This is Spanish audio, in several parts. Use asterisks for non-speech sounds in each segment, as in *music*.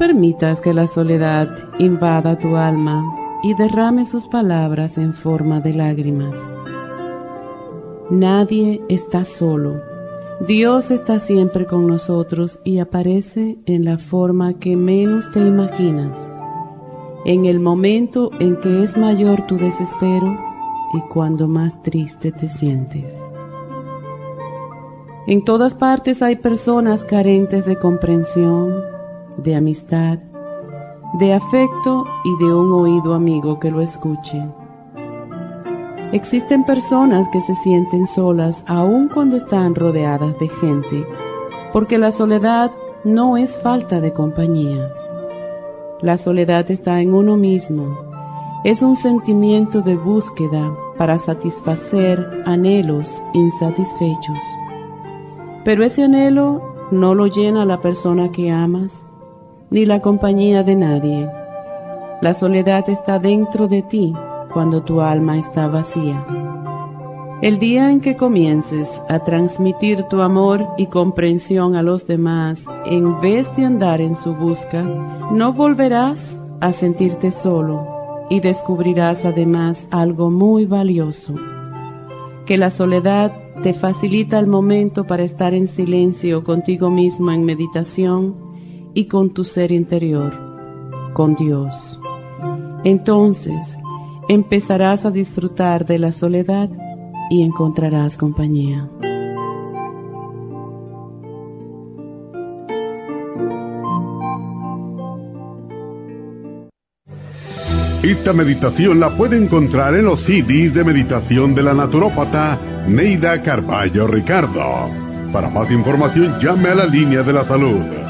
Permitas que la soledad invada tu alma y derrame sus palabras en forma de lágrimas. Nadie está solo. Dios está siempre con nosotros y aparece en la forma que menos te imaginas, en el momento en que es mayor tu desespero y cuando más triste te sientes. En todas partes hay personas carentes de comprensión, de amistad, de afecto y de un oído amigo que lo escuche. Existen personas que se sienten solas aun cuando están rodeadas de gente, porque la soledad no es falta de compañía. La soledad está en uno mismo. Es un sentimiento de búsqueda para satisfacer anhelos insatisfechos. Pero ese anhelo no lo llena la persona que amas, ni la compañía de nadie. La soledad está dentro de ti cuando tu alma está vacía. El día en que comiences a transmitir tu amor y comprensión a los demás en vez de andar en su busca, no volverás a sentirte solo y descubrirás además algo muy valioso, que la soledad te facilita el momento para estar en silencio contigo mismo en meditación y con tu ser interior, con Dios. Entonces empezarás a disfrutar de la soledad y encontrarás compañía. Esta meditación la puede encontrar en los CDs de meditación de la naturópata Neida Carballo Ricardo. Para más información llame a la línea de la salud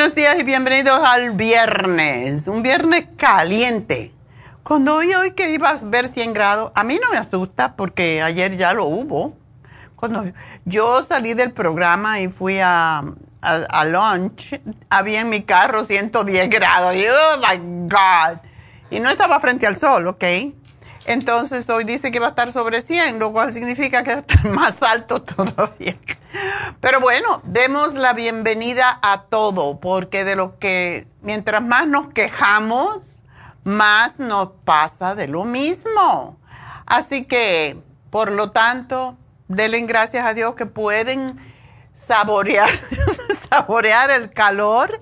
Buenos días y bienvenidos al viernes, un viernes caliente. Cuando oí hoy que iba a ver 100 grados, a mí no me asusta porque ayer ya lo hubo. Cuando yo salí del programa y fui a, a, lunch, había en mi carro 110 grados. Y, oh my God. Y no estaba frente al sol, ¿ok? Entonces hoy dice que va a estar sobre 100, lo cual significa que estar *laughs* más alto todavía. Pero bueno, demos la bienvenida a todo, porque de lo que mientras más nos quejamos, más nos pasa de lo mismo. Así que, por lo tanto, denle gracias a Dios que pueden saborear, *laughs* saborear el calor.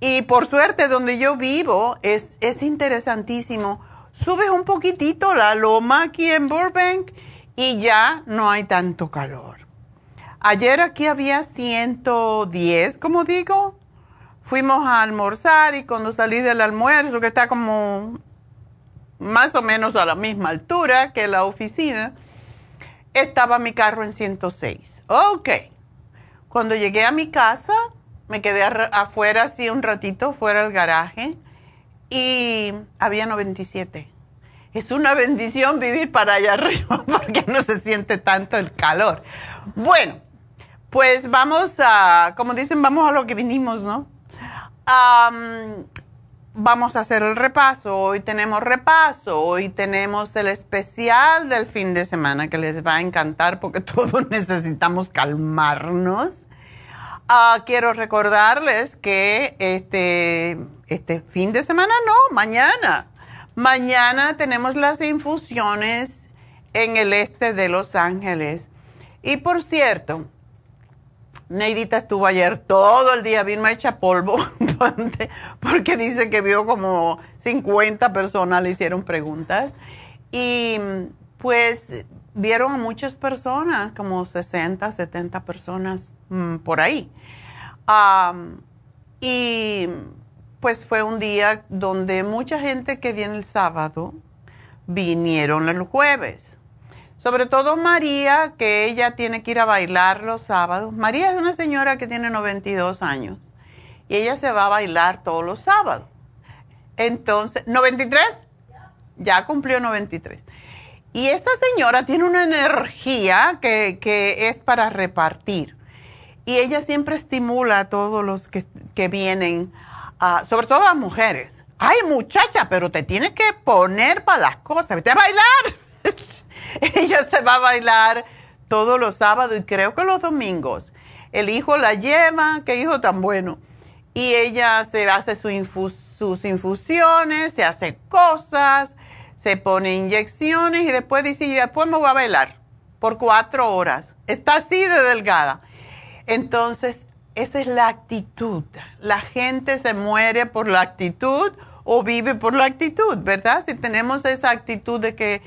Y por suerte, donde yo vivo, es, es interesantísimo. Subes un poquitito la loma aquí en Burbank y ya no hay tanto calor. Ayer aquí había 110, como digo. Fuimos a almorzar y cuando salí del almuerzo, que está como más o menos a la misma altura que la oficina, estaba mi carro en 106. Ok. Cuando llegué a mi casa, me quedé afuera así un ratito, fuera del garaje, y había 97. Es una bendición vivir para allá arriba *laughs* porque no se siente tanto el calor. Bueno, pues vamos a, como dicen, vamos a lo que vinimos, ¿no? vamos a hacer el repaso. Hoy tenemos repaso, hoy tenemos el especial del fin de semana que les va a encantar porque *laughs* todos necesitamos calmarnos. Ah, quiero recordarles que este, este fin de semana no, mañana. Mañana tenemos las infusiones en el este de Los Ángeles. Y por cierto, Neidita estuvo ayer todo el día bien hecha polvo *laughs* porque dice que vio como 50 personas le hicieron preguntas y pues vieron a muchas personas, como 60, 70 personas mm, por ahí. Y pues fue un día donde mucha gente que viene el sábado vinieron el jueves. Sobre todo María, que ella tiene que ir a bailar los sábados. María es una señora que tiene 92 años y ella se va a bailar todos los sábados. Entonces, ¿93? Ya cumplió 93. Y esta señora tiene una energía que, es para repartir. Y ella siempre estimula a todos los que, vienen, sobre todo a las mujeres. Ay, muchacha, pero te tienes que poner para las cosas, vete a bailar. *laughs* ella se va a bailar todos los sábados y creo que los domingos. El hijo la lleva, qué hijo tan bueno. Y ella se hace sus infusiones, se hace cosas, se pone inyecciones y después dice, y después me voy a bailar por cuatro horas. Está así de delgada. Entonces, esa es la actitud. La gente se muere por la actitud o vive por la actitud, ¿verdad? Si tenemos esa actitud de que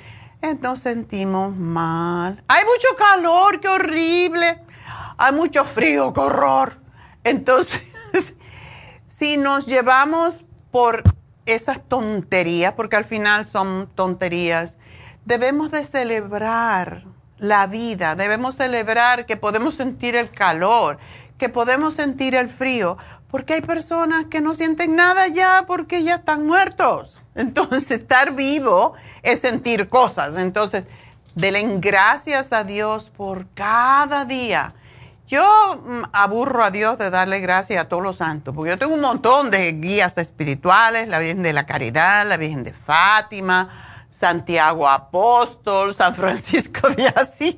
nos sentimos mal. Hay mucho calor, qué horrible. Hay mucho frío, qué horror. Entonces, *laughs* si nos llevamos por esas tonterías, porque al final son tonterías, debemos de celebrar la vida, debemos celebrar que podemos sentir el calor, que podemos sentir el frío, porque hay personas que no sienten nada ya porque ya están muertos. *laughs* Entonces, estar vivo es sentir cosas. Entonces, denle gracias a Dios por cada día. Yo mm, aburro a Dios de darle gracias a todos los santos, porque yo tengo un montón de guías espirituales, la Virgen de la Caridad, la Virgen de Fátima, Santiago Apóstol, San Francisco de Asís,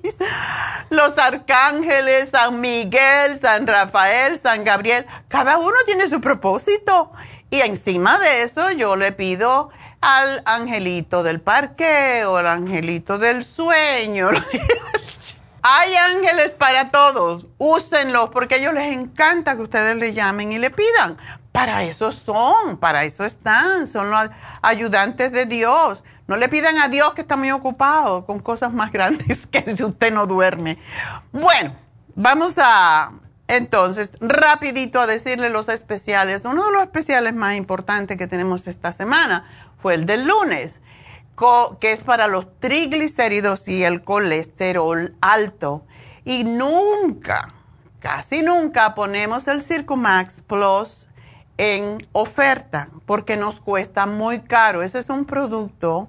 los arcángeles, San Miguel, San Rafael, San Gabriel. Cada uno tiene su propósito. Y encima de eso yo le pido al angelito del parque o al angelito del sueño. *laughs* Hay ángeles para todos, úsenlos porque a ellos les encanta que ustedes le llamen y le pidan. Para eso son, para eso están, son los ayudantes de Dios. No le pidan a Dios que está muy ocupado con cosas más grandes *laughs* que si usted no duerme. Bueno, vamos a entonces, rapidito a decirle los especiales. Uno de los especiales más importantes que tenemos esta semana fue el del lunes, que es para los triglicéridos y el colesterol alto. Y nunca, casi nunca ponemos el Circumax Plus en oferta porque nos cuesta muy caro. Ese es un producto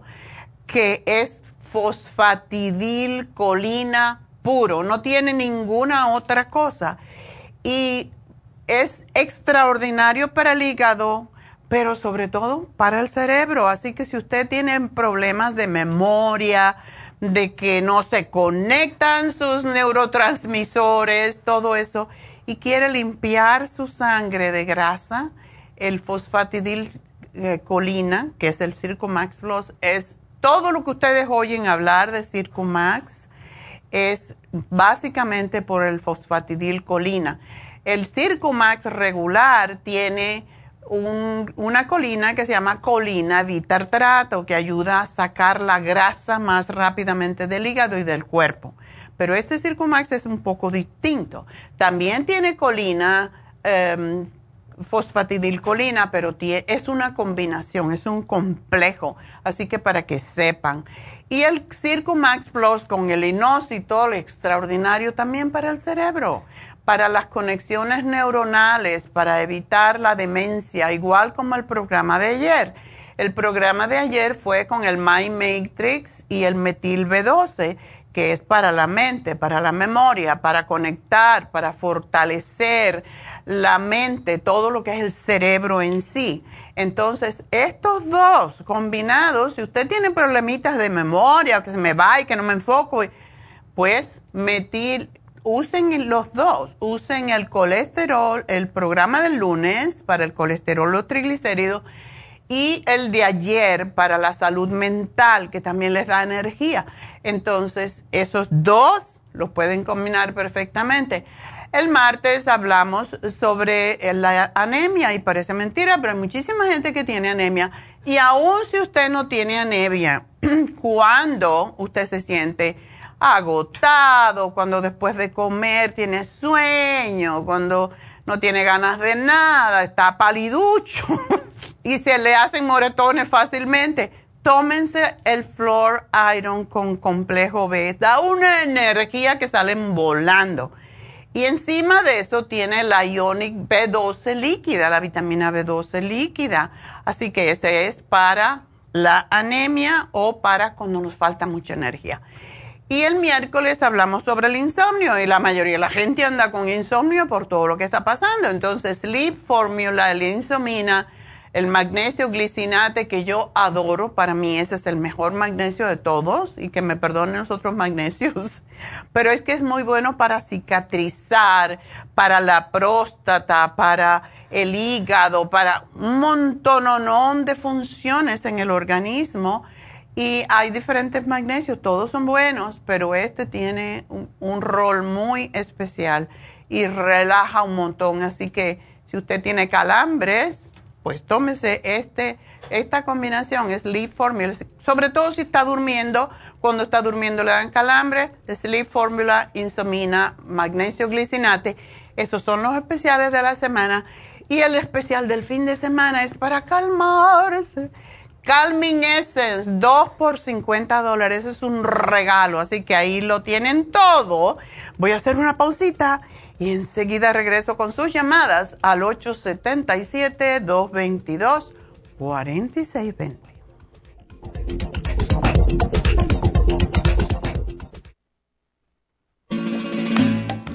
que es fosfatidilcolina puro, no tiene ninguna otra cosa. Y es extraordinario para el hígado, pero sobre todo para el cerebro. Así que si usted tiene problemas de memoria, de que no se conectan sus neurotransmisores, todo eso, y quiere limpiar su sangre de grasa, el fosfatidil eh, que es el Circumax Plus, es todo lo que ustedes oyen hablar de Circumax, es básicamente por el fosfatidil colina. El Circumax regular tiene una colina que se llama colina bitartrato, que ayuda a sacar la grasa más rápidamente del hígado y del cuerpo. Pero este Circumax es un poco distinto. También tiene colina, um, fosfatidilcolina, pero es una combinación, es un complejo. Así que para que sepan. Y el Circumax Plus con el inositol, extraordinario también para el cerebro para las conexiones neuronales, para evitar la demencia, igual como el programa de ayer. El programa de ayer fue con el My Matrix y el Metil B12, que es para la mente, para la memoria, para conectar, para fortalecer la mente, todo lo que es el cerebro en sí. Entonces, estos dos combinados, si usted tiene problemitas de memoria, que se me va y que no me enfoco, pues metil usen los dos, usen el colesterol, el programa del lunes para el colesterol o triglicéridos y el de ayer para la salud mental, que también les da energía. Entonces, esos dos los pueden combinar perfectamente. El martes hablamos sobre la anemia y parece mentira, pero hay muchísima gente que tiene anemia. Y aún si usted no tiene anemia, *clears throat* cuando usted se siente agotado, cuando después de comer tiene sueño, cuando no tiene ganas de nada, está paliducho *laughs* y se le hacen moretones fácilmente. Tómense el Floor Iron con complejo B. Da una energía que salen volando. Y encima de eso tiene la Ionic B12 líquida, la vitamina B12 líquida. Así que ese es para la anemia o para cuando nos falta mucha energía. Y el miércoles hablamos sobre el insomnio y la mayoría de la gente anda con insomnio por todo lo que está pasando. Entonces, Sleep Formula, el insomina, el magnesio glicinate que yo adoro, para mí ese es el mejor magnesio de todos y que me perdonen los otros magnesios, *laughs* pero es que es muy bueno para cicatrizar, para la próstata, para el hígado, para un montón de funciones en el organismo y hay diferentes magnesios, todos son buenos, pero este tiene un, rol muy especial y relaja un montón. Así que si usted tiene calambres, pues tómese este, esta combinación, Sleep Formula. Sobre todo si está durmiendo, cuando está durmiendo le dan calambre, Sleep Formula, insomina, magnesio glicinate. Esos son los especiales de la semana. Y el especial del fin de semana es para calmarse Calming Essence, 2 por 50 dólares, es un regalo, así que ahí lo tienen todo. Voy a hacer una pausita y enseguida regreso con sus llamadas al 877-222-4620.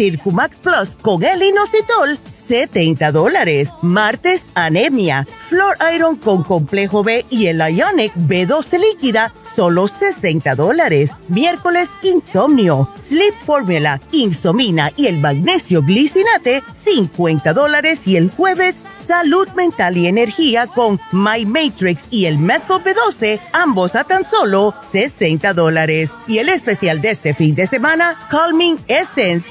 Circumax Plus con el inositol, 70 dólares. Martes, anemia. Flor Iron con complejo B y el Ionic B12 líquida, solo 60 dólares. Miércoles, insomnio. Sleep Formula, insomina y el magnesio glicinate, 50 dólares. Y el jueves, salud mental y energía con My Matrix y el Method B12, ambos a tan solo 60 dólares. Y el especial de este fin de semana, Calming Essence,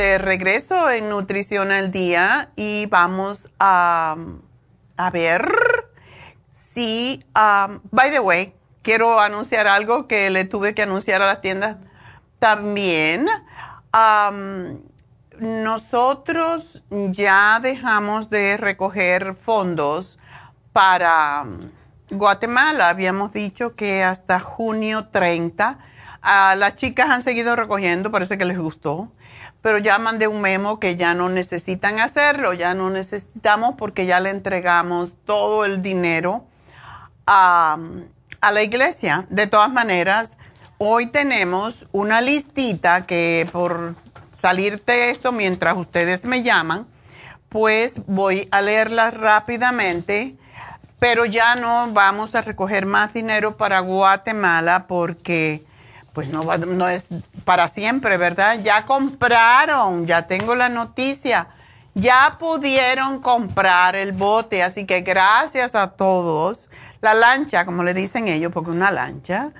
De regreso en Nutrición al Día y vamos a, a ver si, um, by the way, quiero anunciar algo que le tuve que anunciar a las tiendas también. Um, nosotros ya dejamos de recoger fondos para Guatemala. Habíamos dicho que hasta junio 30 las chicas han seguido recogiendo, parece que les gustó, pero ya mandé un memo que ya no necesitan hacerlo, ya no necesitamos porque ya le entregamos todo el dinero a, a la iglesia. De todas maneras, hoy tenemos una listita que por salirte esto mientras ustedes me llaman, pues voy a leerla rápidamente, pero ya no vamos a recoger más dinero para Guatemala porque pues no, no es para siempre, ¿verdad? Ya compraron, ya tengo la noticia, ya pudieron comprar el bote, así que gracias a todos. La lancha, como le dicen ellos, porque una lancha,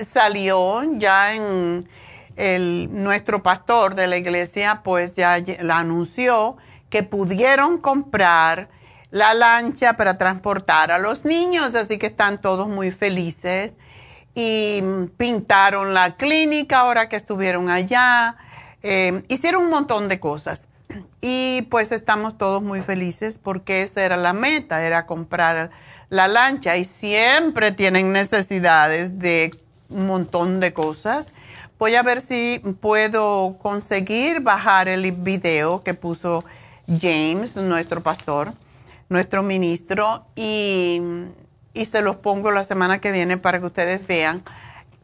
salió ya en el, nuestro pastor de la iglesia, pues ya la anunció que pudieron comprar la lancha para transportar a los niños, así que están todos muy felices y pintaron la clínica ahora que estuvieron allá, eh, hicieron un montón de cosas. Y pues estamos todos muy felices porque esa era la meta, era comprar la lancha y siempre tienen necesidades de un montón de cosas. Voy a ver si puedo conseguir bajar el video que puso James, nuestro pastor, nuestro ministro, y y se los pongo la semana que viene para que ustedes vean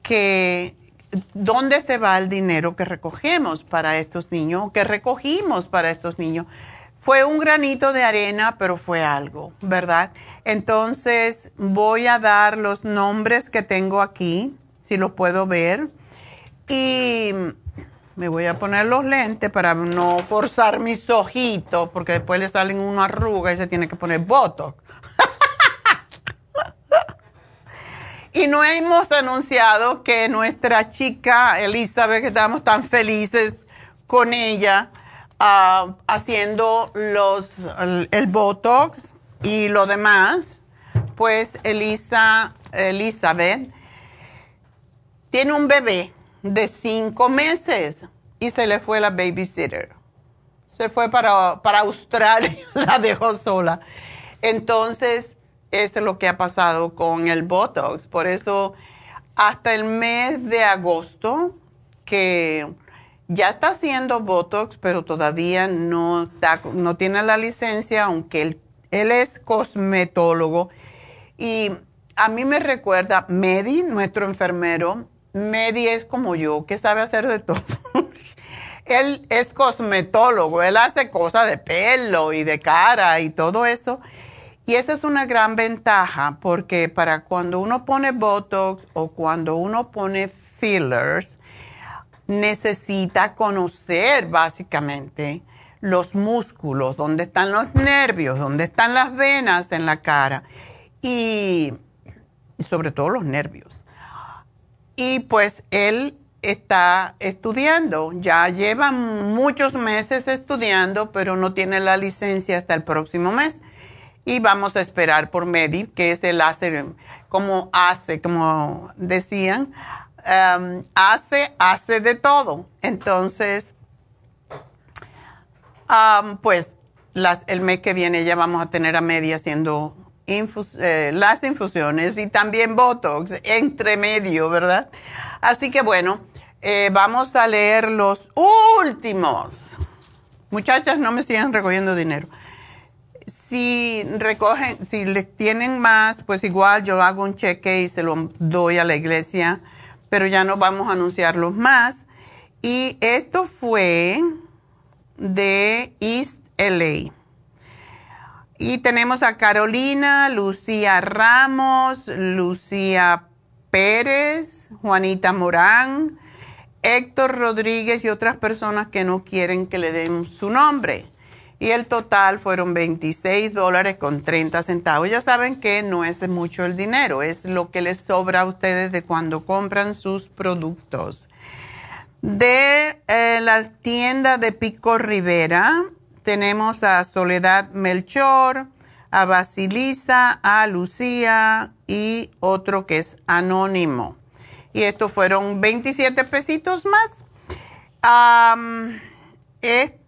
que dónde se va el dinero que recogemos para estos niños, que recogimos para estos niños. Fue un granito de arena, pero fue algo, ¿verdad? Entonces voy a dar los nombres que tengo aquí, si los puedo ver. Y me voy a poner los lentes para no forzar mis ojitos, porque después le salen una arruga y se tiene que poner botox. Y no hemos anunciado que nuestra chica Elizabeth, que estamos tan felices con ella, ah, haciendo los, el, Botox y lo demás, pues Elisa, Elizabeth tiene un bebé de cinco meses y se le fue la babysitter. Se fue para, para Australia, *laughs* la dejó sola. Entonces, es lo que ha pasado con el Botox. Por eso, hasta el mes de agosto, que ya está haciendo Botox, pero todavía no, no tiene la licencia, aunque él, él es cosmetólogo. Y a mí me recuerda Medi, nuestro enfermero. Medi es como yo, que sabe hacer de todo. *laughs* él es cosmetólogo, él hace cosas de pelo y de cara y todo eso. Y esa es una gran ventaja porque para cuando uno pone Botox o cuando uno pone fillers, necesita conocer básicamente los músculos, dónde están los nervios, dónde están las venas en la cara y, sobre todo los nervios. Y pues él está estudiando, ya lleva muchos meses estudiando, pero no tiene la licencia hasta el próximo mes. Y vamos a esperar por Medi, que es el láser, como hace, como decían, um, hace, hace de todo. Entonces, um, pues el mes que viene ya vamos a tener a Medi haciendo eh, las infusiones y también Botox entre medio, ¿verdad? Así que bueno, eh, vamos a leer los últimos. Muchachas, no me sigan recogiendo dinero. Si recogen, si le tienen más, pues igual yo hago un cheque y se lo doy a la iglesia, pero ya no vamos a anunciarlos más. Y esto fue de East LA. Y tenemos a Carolina, Lucía Ramos, Lucía Pérez, Juanita Morán, Héctor Rodríguez y otras personas que no quieren que le den su nombre. Y el total fueron 26 dólares con 30 centavos. Ya saben que no es mucho el dinero, es lo que les sobra a ustedes de cuando compran sus productos. De eh, la tienda de Pico Rivera, tenemos a Soledad Melchor, a Basilisa, a Lucía y otro que es anónimo. Y estos fueron 27 pesitos más.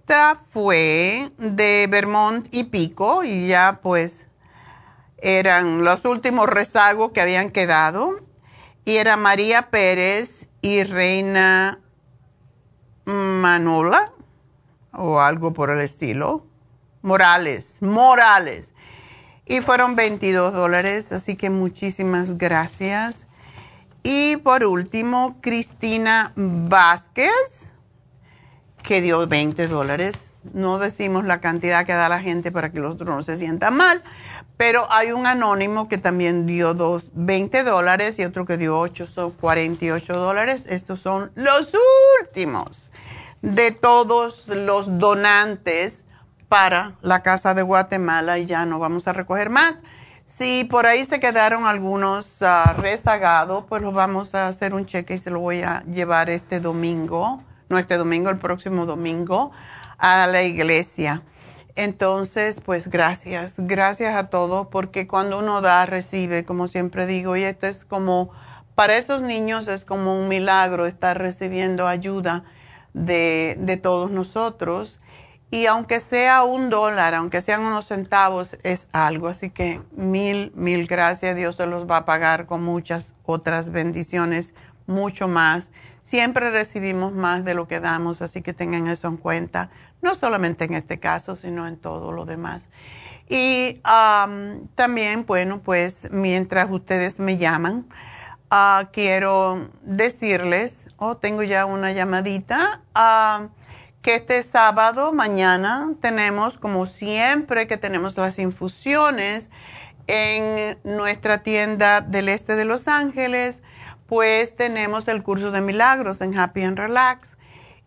Esta fue de Vermont y Pico y ya pues eran los últimos rezagos que habían quedado. Y era María Pérez y Reina Manola o algo por el estilo. Morales, Morales. Y fueron 22 dólares, así que muchísimas gracias. Y por último, Cristina Vázquez, que dio 20 dólares. No decimos la cantidad que da la gente para que los otros no se sientan mal, pero hay un anónimo que también dio dos, 20 dólares y otro que dio 8, son 48 dólares. Estos son los últimos de todos los donantes para la Casa de Guatemala y ya no vamos a recoger más. Si por ahí se quedaron algunos ah, rezagados, pues los vamos a hacer un cheque y se lo voy a llevar este domingo, no este domingo, el próximo domingo, a la iglesia. Entonces, pues gracias, gracias a todos, porque cuando uno da, recibe, como siempre digo, y esto es como, para esos niños es como un milagro estar recibiendo ayuda de, de todos nosotros. Y aunque sea un dólar, aunque sean unos centavos, es algo. Así que mil, mil gracias. Dios se los va a pagar con muchas otras bendiciones, mucho más. Siempre recibimos más de lo que damos, así que tengan eso en cuenta, no solamente en este caso, sino en todo lo demás. Y también, bueno, pues mientras ustedes me llaman, ah, quiero decirles oh, tengo ya una llamadita, ah, que este sábado, mañana, tenemos, como siempre, que tenemos las infusiones en nuestra tienda del este de Los Ángeles, pues tenemos el curso de milagros en Happy and Relax.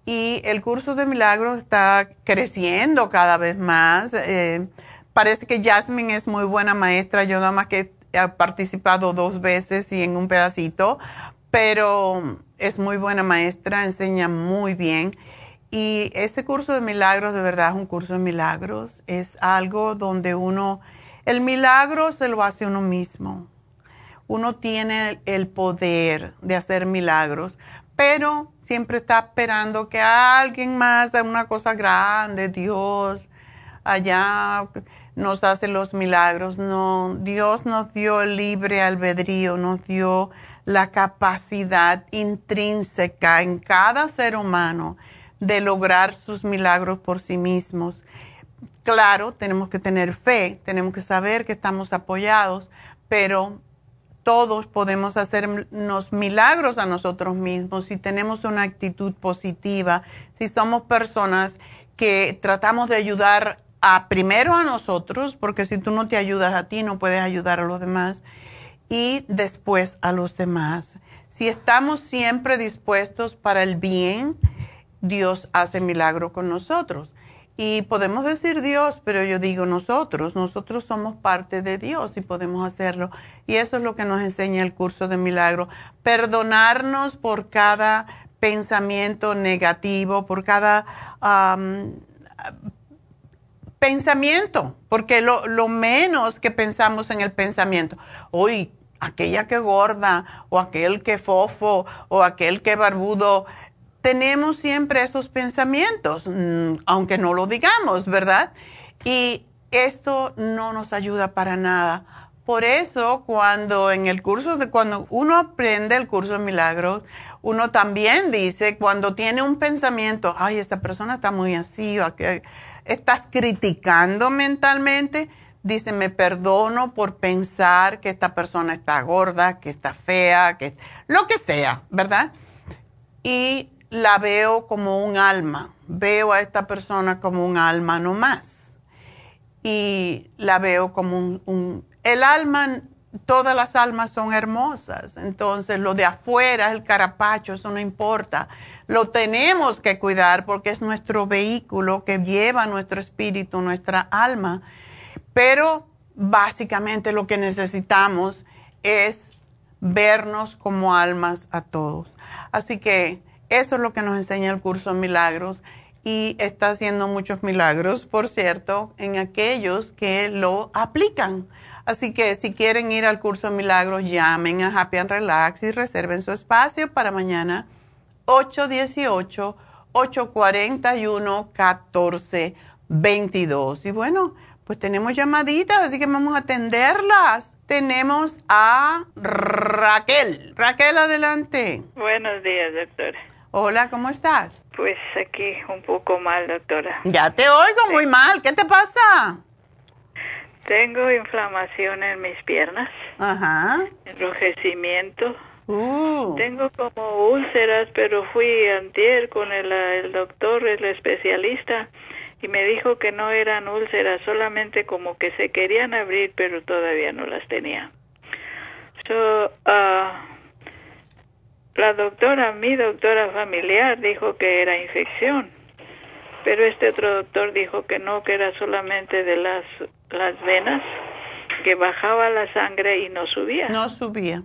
Y el curso de milagros está creciendo cada vez más. Eh, parece que Jasmine es muy buena maestra. Yo nada más que he participado dos veces y en un pedacito, pero es muy buena maestra, enseña muy bien. Y ese curso de milagros, de verdad, es un curso de milagros. Es algo donde uno, El milagro se lo hace uno mismo. Uno tiene el poder de hacer milagros, pero siempre está esperando que alguien más haga una cosa grande, Dios, allá nos hace los milagros. No, Dios nos dio el libre albedrío, nos dio la capacidad intrínseca en cada ser humano de lograr sus milagros por sí mismos. Claro, tenemos que tener fe, tenemos que saber que estamos apoyados, pero todos podemos hacernos milagros a nosotros mismos si tenemos una actitud positiva, si somos personas que tratamos de ayudar a primero a nosotros, porque si tú no te ayudas a ti, no puedes ayudar a los demás, y después a los demás. Si estamos siempre dispuestos para el bien, Dios hace milagro con nosotros. Y podemos decir Dios, pero yo digo nosotros, nosotros somos parte de Dios y podemos hacerlo. Y eso es lo que nos enseña el curso de milagro. Perdonarnos por cada pensamiento negativo, por cada pensamiento, porque lo, lo, menos que pensamos en el pensamiento, uy, aquella que gorda, o aquel que fofo, o aquel que barbudo, tenemos siempre esos pensamientos, mm, aunque no lo digamos, ¿verdad? Y esto no nos ayuda para nada. Por eso, cuando en el curso de, cuando uno aprende el curso de milagros, uno también dice, cuando tiene un pensamiento, ay, esta persona está muy así, o estás criticando mentalmente, dice, me perdono por pensar que esta persona está gorda, que está fea, que lo que sea, ¿verdad? Y la veo como un alma, veo a esta persona como un alma no más. Y la veo como un, el alma, todas las almas son hermosas, entonces lo de afuera, el carapacho, eso no importa. Lo tenemos que cuidar porque es nuestro vehículo que lleva nuestro espíritu, nuestra alma. Pero básicamente lo que necesitamos es vernos como almas a todos. Así que eso es lo que nos enseña el curso milagros y está haciendo muchos milagros, por cierto, en aquellos que lo aplican. Así que si quieren ir al curso milagros, llamen a Happy and Relax y reserven su espacio para mañana 818-841-1422. Y bueno, pues tenemos llamaditas, así que vamos a atenderlas. Tenemos a Raquel. Raquel, adelante. Buenos días, doctora. Hola, ¿cómo estás? Pues aquí un poco mal, doctora. Ya te oigo muy mal. ¿Qué te pasa? Tengo inflamación en mis piernas. Ajá. Enrojecimiento. Uh. Tengo como úlceras, pero fui antier con el, el doctor, el especialista, y me dijo que no eran úlceras, solamente como que se querían abrir, pero todavía no las tenía. So, uh, la doctora, mi doctora familiar, dijo que era infección, pero este otro doctor dijo que no, que era solamente de las, las venas, que bajaba la sangre y no subía. No subía.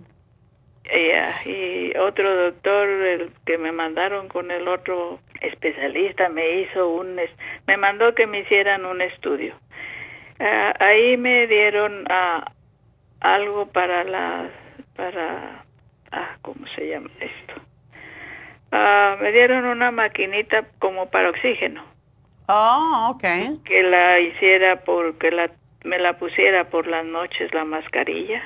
y otro doctor, el que me mandaron con el otro especialista, me hizo un, me mandó que me hicieran un estudio. Ah, ahí me dieron uh, algo para la, para ah, ¿cómo se llama esto? Ah, me dieron una maquinita como para oxígeno. Oh, okay. Que la hiciera porque la me la pusiera por las noches la mascarilla.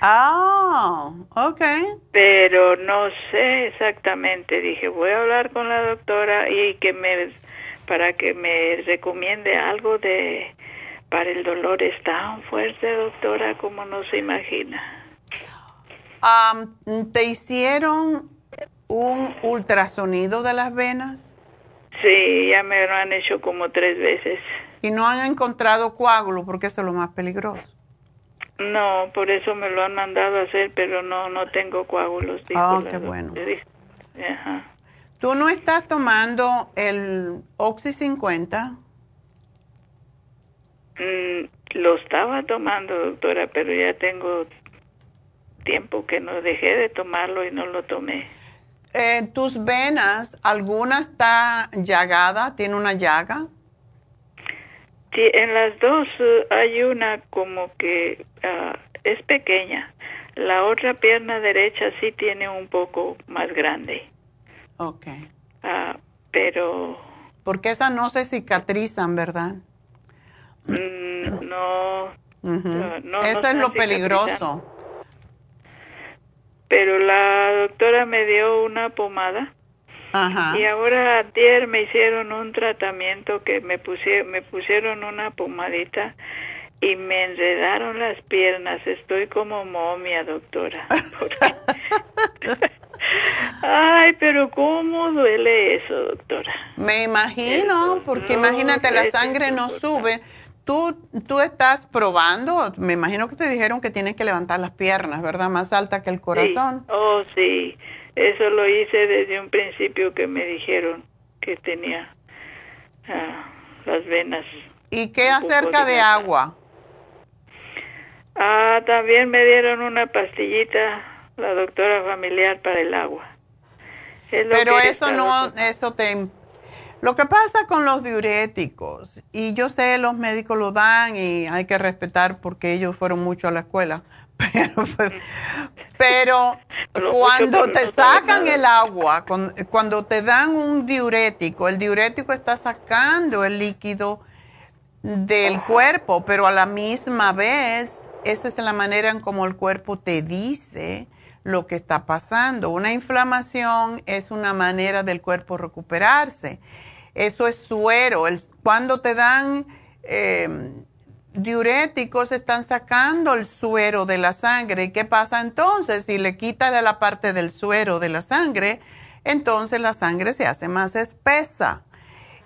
Ah, okay. Pero no sé exactamente. Dije, voy a hablar con la doctora y que me para que me recomiende algo de para el dolor es tan fuerte, doctora, como no se imagina. ¿Te hicieron un ultrasonido de las venas? Sí, ya me lo han hecho como tres veces. ¿Y no han encontrado coágulo porque eso es lo más peligroso? No, por eso me lo han mandado a hacer, pero no no tengo coágulos. Ah, qué bueno. Ajá. ¿Tú no estás tomando el Oxy 50? Mm, lo estaba tomando, doctora, pero ya tengo tiempo que no dejé de tomarlo y no lo tomé. Eh, ¿Tus venas, alguna está llagada? ¿Tiene una llaga? en las dos eh, hay una como que ah, es pequeña. La otra pierna derecha sí tiene un poco más grande. Ok. Ah, pero... Porque esas no se cicatrizan, ¿verdad? Mm, no, no, Eso es lo peligroso. Pero la doctora me dio una pomada. Ajá. Y ahora ayer me hicieron un tratamiento que me pusieron, me pusieron una pomadita y me enredaron las piernas. Estoy como momia, doctora. *laughs* Ay, pero ¿cómo duele eso, doctora? Me imagino, porque imagínate, la sangre no sube. Tú, tú estás probando, me imagino que te dijeron que tienes que levantar las piernas, ¿verdad? Más alta que el corazón. Oh, sí. Eso lo hice desde un principio que me dijeron que tenía ah, las venas. ¿Y qué acerca de agua? Ah, también me dieron una pastillita la doctora familiar para el agua. Pero eso no, eso te... Lo que pasa con los diuréticos, y yo sé los médicos lo dan y hay que respetar porque ellos fueron mucho a la escuela, *laughs* pero, pero *laughs* cuando te sacan el agua, cuando te dan un diurético, el diurético está sacando el líquido del cuerpo, pero a la misma vez, esa es la manera en como el cuerpo te dice lo que está pasando. Una inflamación es una manera del cuerpo recuperarse. Eso es suero. cuando te dan em, diuréticos, están sacando el suero de la sangre. ¿Y qué pasa entonces? Si le quitan la parte del suero de la sangre, entonces la sangre se hace más espesa.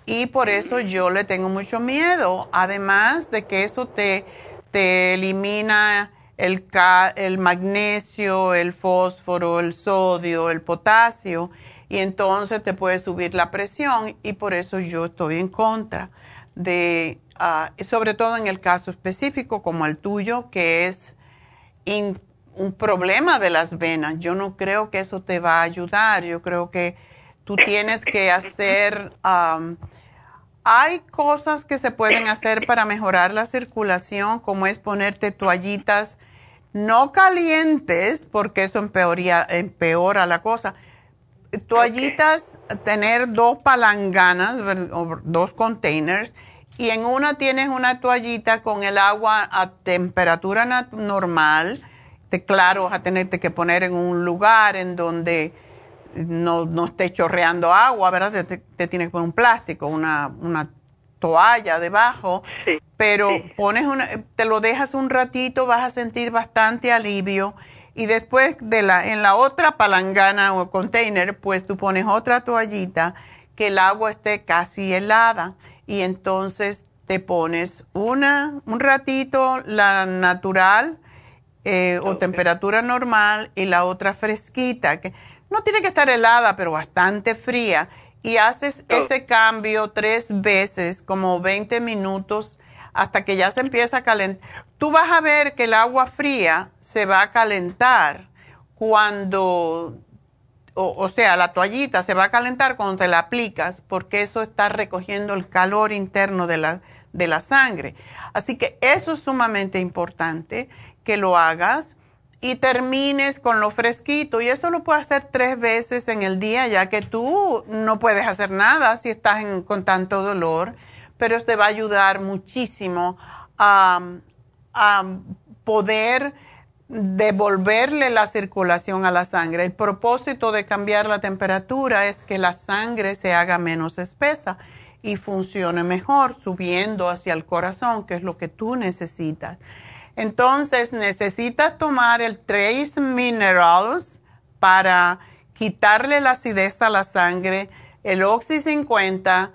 Y por eso yo le tengo mucho miedo. Además de que eso te, te elimina el, el magnesio, el fósforo, el sodio, el potasio, y entonces te puede subir la presión y por eso yo estoy en contra de, ah, sobre todo en el caso específico como el tuyo, que es un problema de las venas. Yo no creo que eso te va a ayudar, yo creo que tú tienes que hacer... hay cosas que se pueden hacer para mejorar la circulación, como es ponerte toallitas no calientes, porque eso empeoría, empeora la cosa. Toallitas, tener dos palanganas, dos containers, y en una tienes una toallita con el agua a temperatura normal. Te, claro, vas a tenerte que poner en un lugar en donde no, no esté chorreando agua, ¿verdad? Te, te, tienes que poner un plástico, una, una toalla debajo, pero pones una, te lo dejas un ratito, vas a sentir bastante alivio y después de la, en la otra palangana o container, pues tú pones otra toallita que el agua esté casi helada y entonces te pones una, un ratito la natural eh, o temperatura normal y la otra fresquita, que no tiene que estar helada, pero bastante fría y haces ese cambio tres veces, como 20 minutos, hasta que ya se empieza a calentar. Tú vas a ver que el agua fría se va a calentar cuando, o, sea, la toallita se va a calentar cuando te la aplicas, porque eso está recogiendo el calor interno de la, de la sangre. Así que eso es sumamente importante que lo hagas y termines con lo fresquito. Y eso lo puedes hacer tres veces en el día, ya que tú no puedes hacer nada si estás con tanto dolor, pero te va a ayudar muchísimo a, poder devolverle la circulación a la sangre. El propósito de cambiar la temperatura es que la sangre se haga menos espesa y funcione mejor, subiendo hacia el corazón, que es lo que tú necesitas. Entonces necesitas tomar el Trace Minerals para quitarle la acidez a la sangre, el Oxy 50,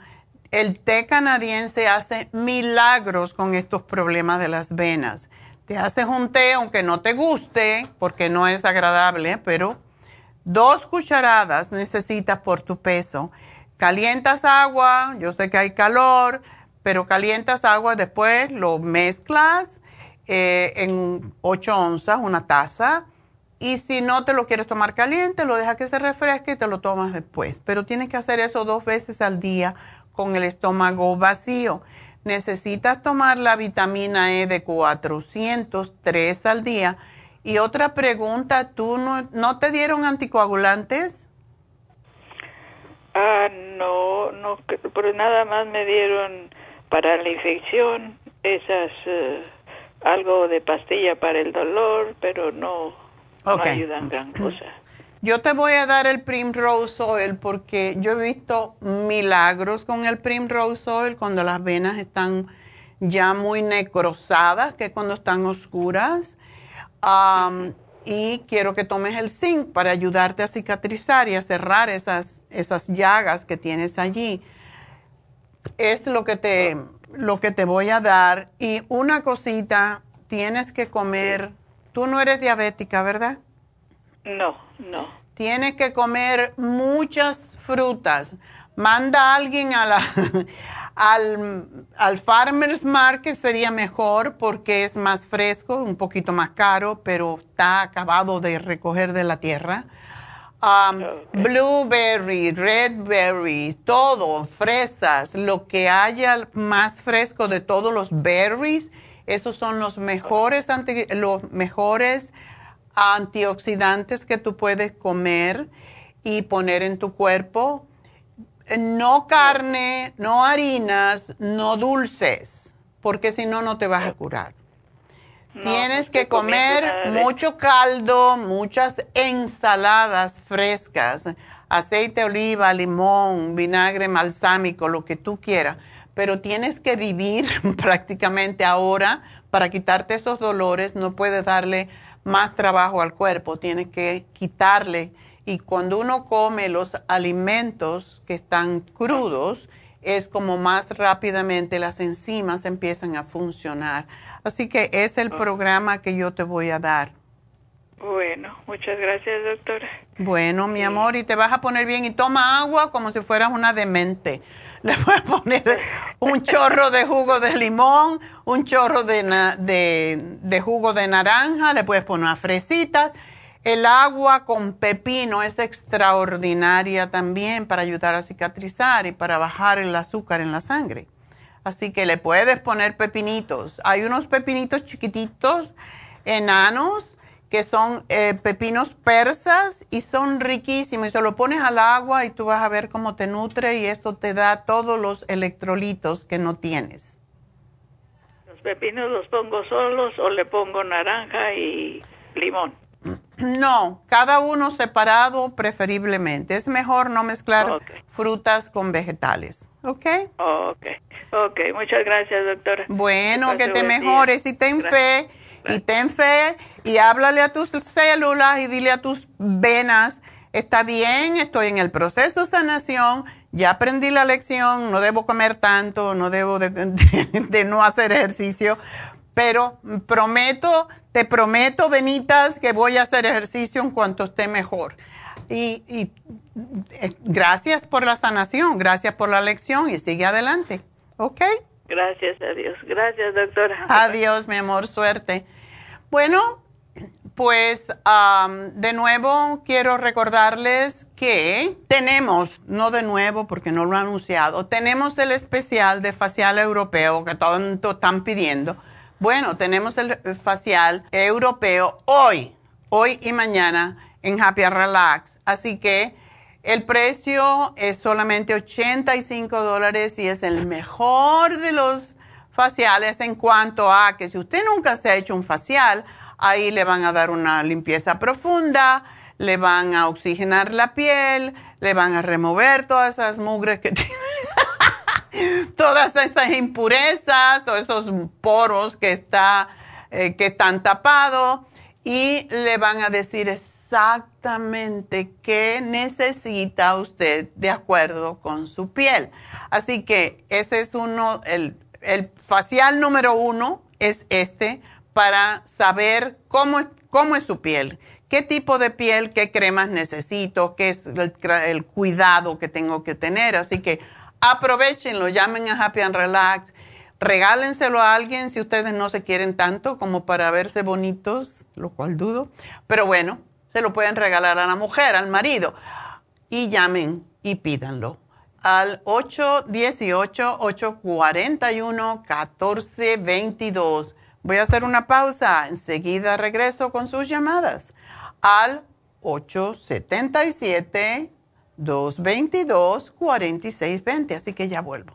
el té canadiense hace milagros con estos problemas de las venas. Te haces un té aunque no te guste, porque no es agradable, pero dos cucharadas necesitas por tu peso. Calientas agua, yo sé que hay calor, pero calientas agua, después lo mezclas eh, en 8 onzas, una taza. Y si no te lo quieres tomar caliente, lo dejas que se refresque y te lo tomas después. Pero tienes que hacer eso dos veces al día con el estómago vacío. necesitas tomar la vitamina E de 403 al día. Y otra pregunta, ¿tú no, no te dieron anticoagulantes? Ah, no, no, pero nada más me dieron para la infección esas eh, algo de pastilla para el dolor, pero no, no ayudan gran cosa. Yo te voy a dar el Primrose Oil porque yo he visto milagros con el Primrose Oil cuando las venas están ya muy necrosadas, que cuando están oscuras. y quiero que tomes el zinc para ayudarte a cicatrizar y a cerrar esas, esas llagas que tienes allí. Es lo que te, lo que te voy a dar. Y una cosita, tienes que comer. Tú no eres diabética, ¿verdad? No, no. Tienes que comer muchas frutas. Manda a alguien a la, *laughs* al, al Farmer's Market, sería mejor porque es más fresco, un poquito más caro, pero está acabado de recoger de la tierra. Um, blueberry, red berries, todo, fresas, lo que haya más fresco de todos los berries, esos son los mejores, los mejores antioxidantes que tú puedes comer y poner en tu cuerpo. No carne, no harinas, no dulces, porque si no, no te vas a curar. Tienes que comer mucho caldo, muchas ensaladas frescas, aceite de oliva, limón, vinagre malsámico, lo que tú quieras. Pero tienes que vivir *laughs* prácticamente ahora para quitarte esos dolores. No puedes darle más trabajo al cuerpo, tienes que quitarle. Y cuando uno come los alimentos que están crudos, es como más rápidamente las enzimas empiezan a funcionar. Así que es el programa que yo te voy a dar. Bueno, muchas gracias, doctora. Bueno, mi amor, y te vas a poner bien y toma agua como si fueras una demente. Le voy a poner un chorro de jugo de limón, un chorro de, de, jugo de naranja, le puedes poner unas fresitas. El agua con pepino es extraordinaria también para ayudar a cicatrizar y para bajar el azúcar en la sangre. Así que le puedes poner pepinitos. Hay unos pepinitos chiquititos, enanos, que son eh, pepinos persas y son riquísimos. Y se lo pones al agua y tú vas a ver cómo te nutre y eso te da todos los electrolitos que no tienes. ¿Los pepinos los pongo solos o le pongo naranja y limón? *clears throat* No, cada uno separado preferiblemente. Es mejor no mezclar frutas con vegetales. ¿Ok? ok, ok. Muchas gracias, doctora. Bueno, que, te mejores y ten fe y ten fe y háblale a tus células y dile a tus venas, está bien, estoy en el proceso de sanación, ya aprendí la lección, no debo comer tanto, no debo *laughs* de, no hacer ejercicio, pero prometo, te prometo, venitas, que voy a hacer ejercicio en cuanto esté mejor. Y, y eh, gracias por la sanación, gracias por la lección y sigue adelante, ¿ok? Gracias a Dios. Gracias, doctora. Adiós, mi amor. Suerte. Bueno, pues de nuevo quiero recordarles que tenemos, no de nuevo porque no lo he anunciado, tenemos el especial de facial europeo que tanto están pidiendo. Bueno, tenemos el facial europeo hoy, hoy y mañana en Happy Relax. Así que el precio es solamente 85 dólares y es el mejor de los faciales en cuanto a que si usted nunca se ha hecho un facial, ahí le van a dar una limpieza profunda, le van a oxigenar la piel, le van a remover todas esas mugres que *laughs* tiene, todas esas impurezas, todos esos poros que, está, eh, que están tapados y le van a decir exactamente qué necesita usted de acuerdo con su piel. Así que ese es uno, el, el facial número uno es este para saber cómo, cómo es su piel, qué tipo de piel, qué cremas necesito, qué es el, cuidado que tengo que tener. Así que aprovechenlo, llamen a Happy and Relax regálenselo a alguien si ustedes no se quieren tanto como para verse bonitos, lo cual dudo. Pero bueno, se lo pueden regalar a la mujer, al marido. Y llamen y pídanlo. al 818-841-1422. Voy a hacer una pausa. Enseguida regreso con sus llamadas al 877-222-4620. Así que ya vuelvo.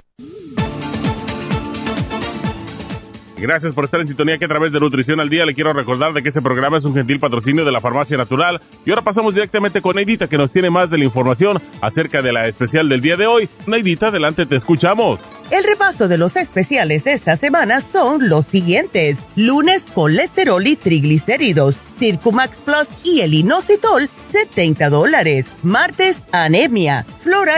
Gracias por estar en sintonía que a través de Nutrición al Día le quiero recordar de que este programa es un gentil patrocinio de la Farmacia Natural. Y ahora pasamos directamente con Neidita que nos tiene más de la información acerca de la especial del día de hoy. Neidita, adelante, te escuchamos. El repaso de los especiales de esta semana son los siguientes. Lunes, colesterol y triglicéridos, Circumax Plus y el inositol, 70 dólares. Martes, anemia,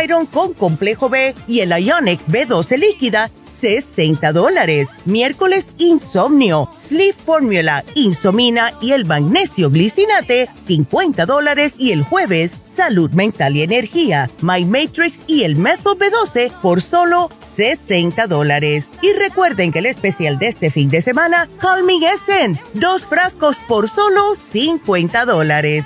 Iron con complejo B y el Ionic B12 líquida, 60 dólares. Miércoles, insomnio, Sleep Formula, Insomina y el magnesio glicinate, 50 dólares. Y el jueves, salud mental y energía, My Matrix y el Método B12 por solo 60 dólares. Y recuerden que el especial de este fin de semana, Calming Essence, dos frascos por solo 50 dólares.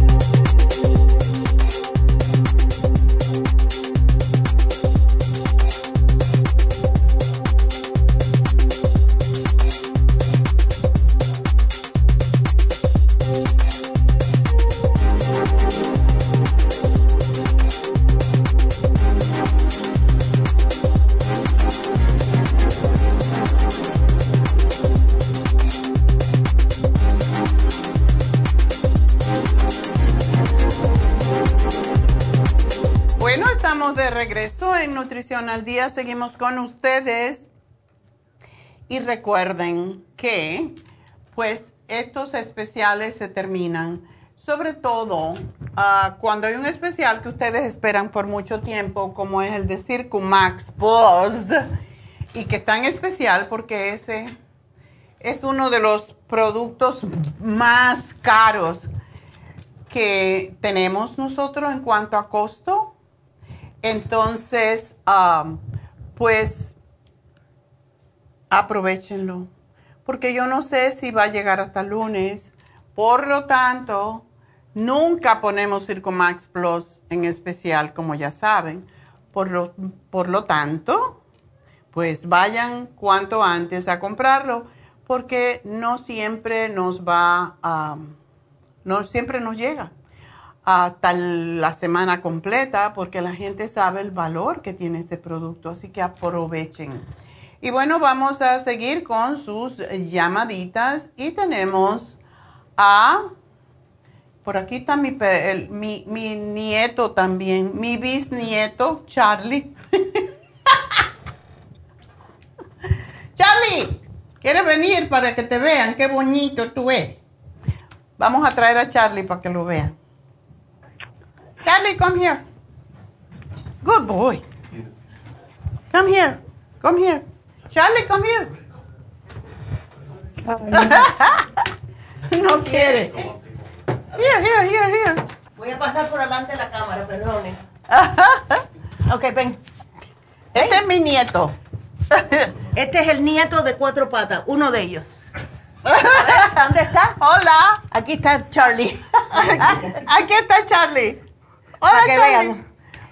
Nutrición al Día. Seguimos con ustedes. Y recuerden que, pues, estos especiales se terminan. Sobre todo ah, cuando hay un especial que ustedes esperan por mucho tiempo, como es el de Circumax Plus, y que es tan especial porque ese es uno de los productos más caros que tenemos nosotros en cuanto a costo. Entonces, um, pues aprovechenlo, porque yo no sé si va a llegar hasta lunes. Por lo tanto, nunca ponemos Circomax Plus en especial, como ya saben. Por lo, por lo tanto, pues vayan cuanto antes a comprarlo, porque no siempre nos va a, no siempre nos llega hasta la semana completa porque la gente sabe el valor que tiene este producto, así que aprovechen. Y bueno, vamos a seguir con sus llamaditas y tenemos a, por aquí está mi, el, mi, mi nieto también, mi bisnieto, Charlie. *laughs* Charlie, ¿quieres venir para que te vean qué bonito tú eres? Vamos a traer a Charlie para que lo vean. Charlie, come here. Good boy. Come here. Come here. Charlie, come here. *laughs* no quiere. Here, here, here, here. Voy a pasar por delante de la cámara, perdone. *laughs* ok, ven. Este es mi nieto. *laughs* Este es el nieto de cuatro patas, uno de ellos. ¿Dónde está? Hola. Aquí está Charlie. Aquí está Charlie. Hola, Para que Charlie. vean.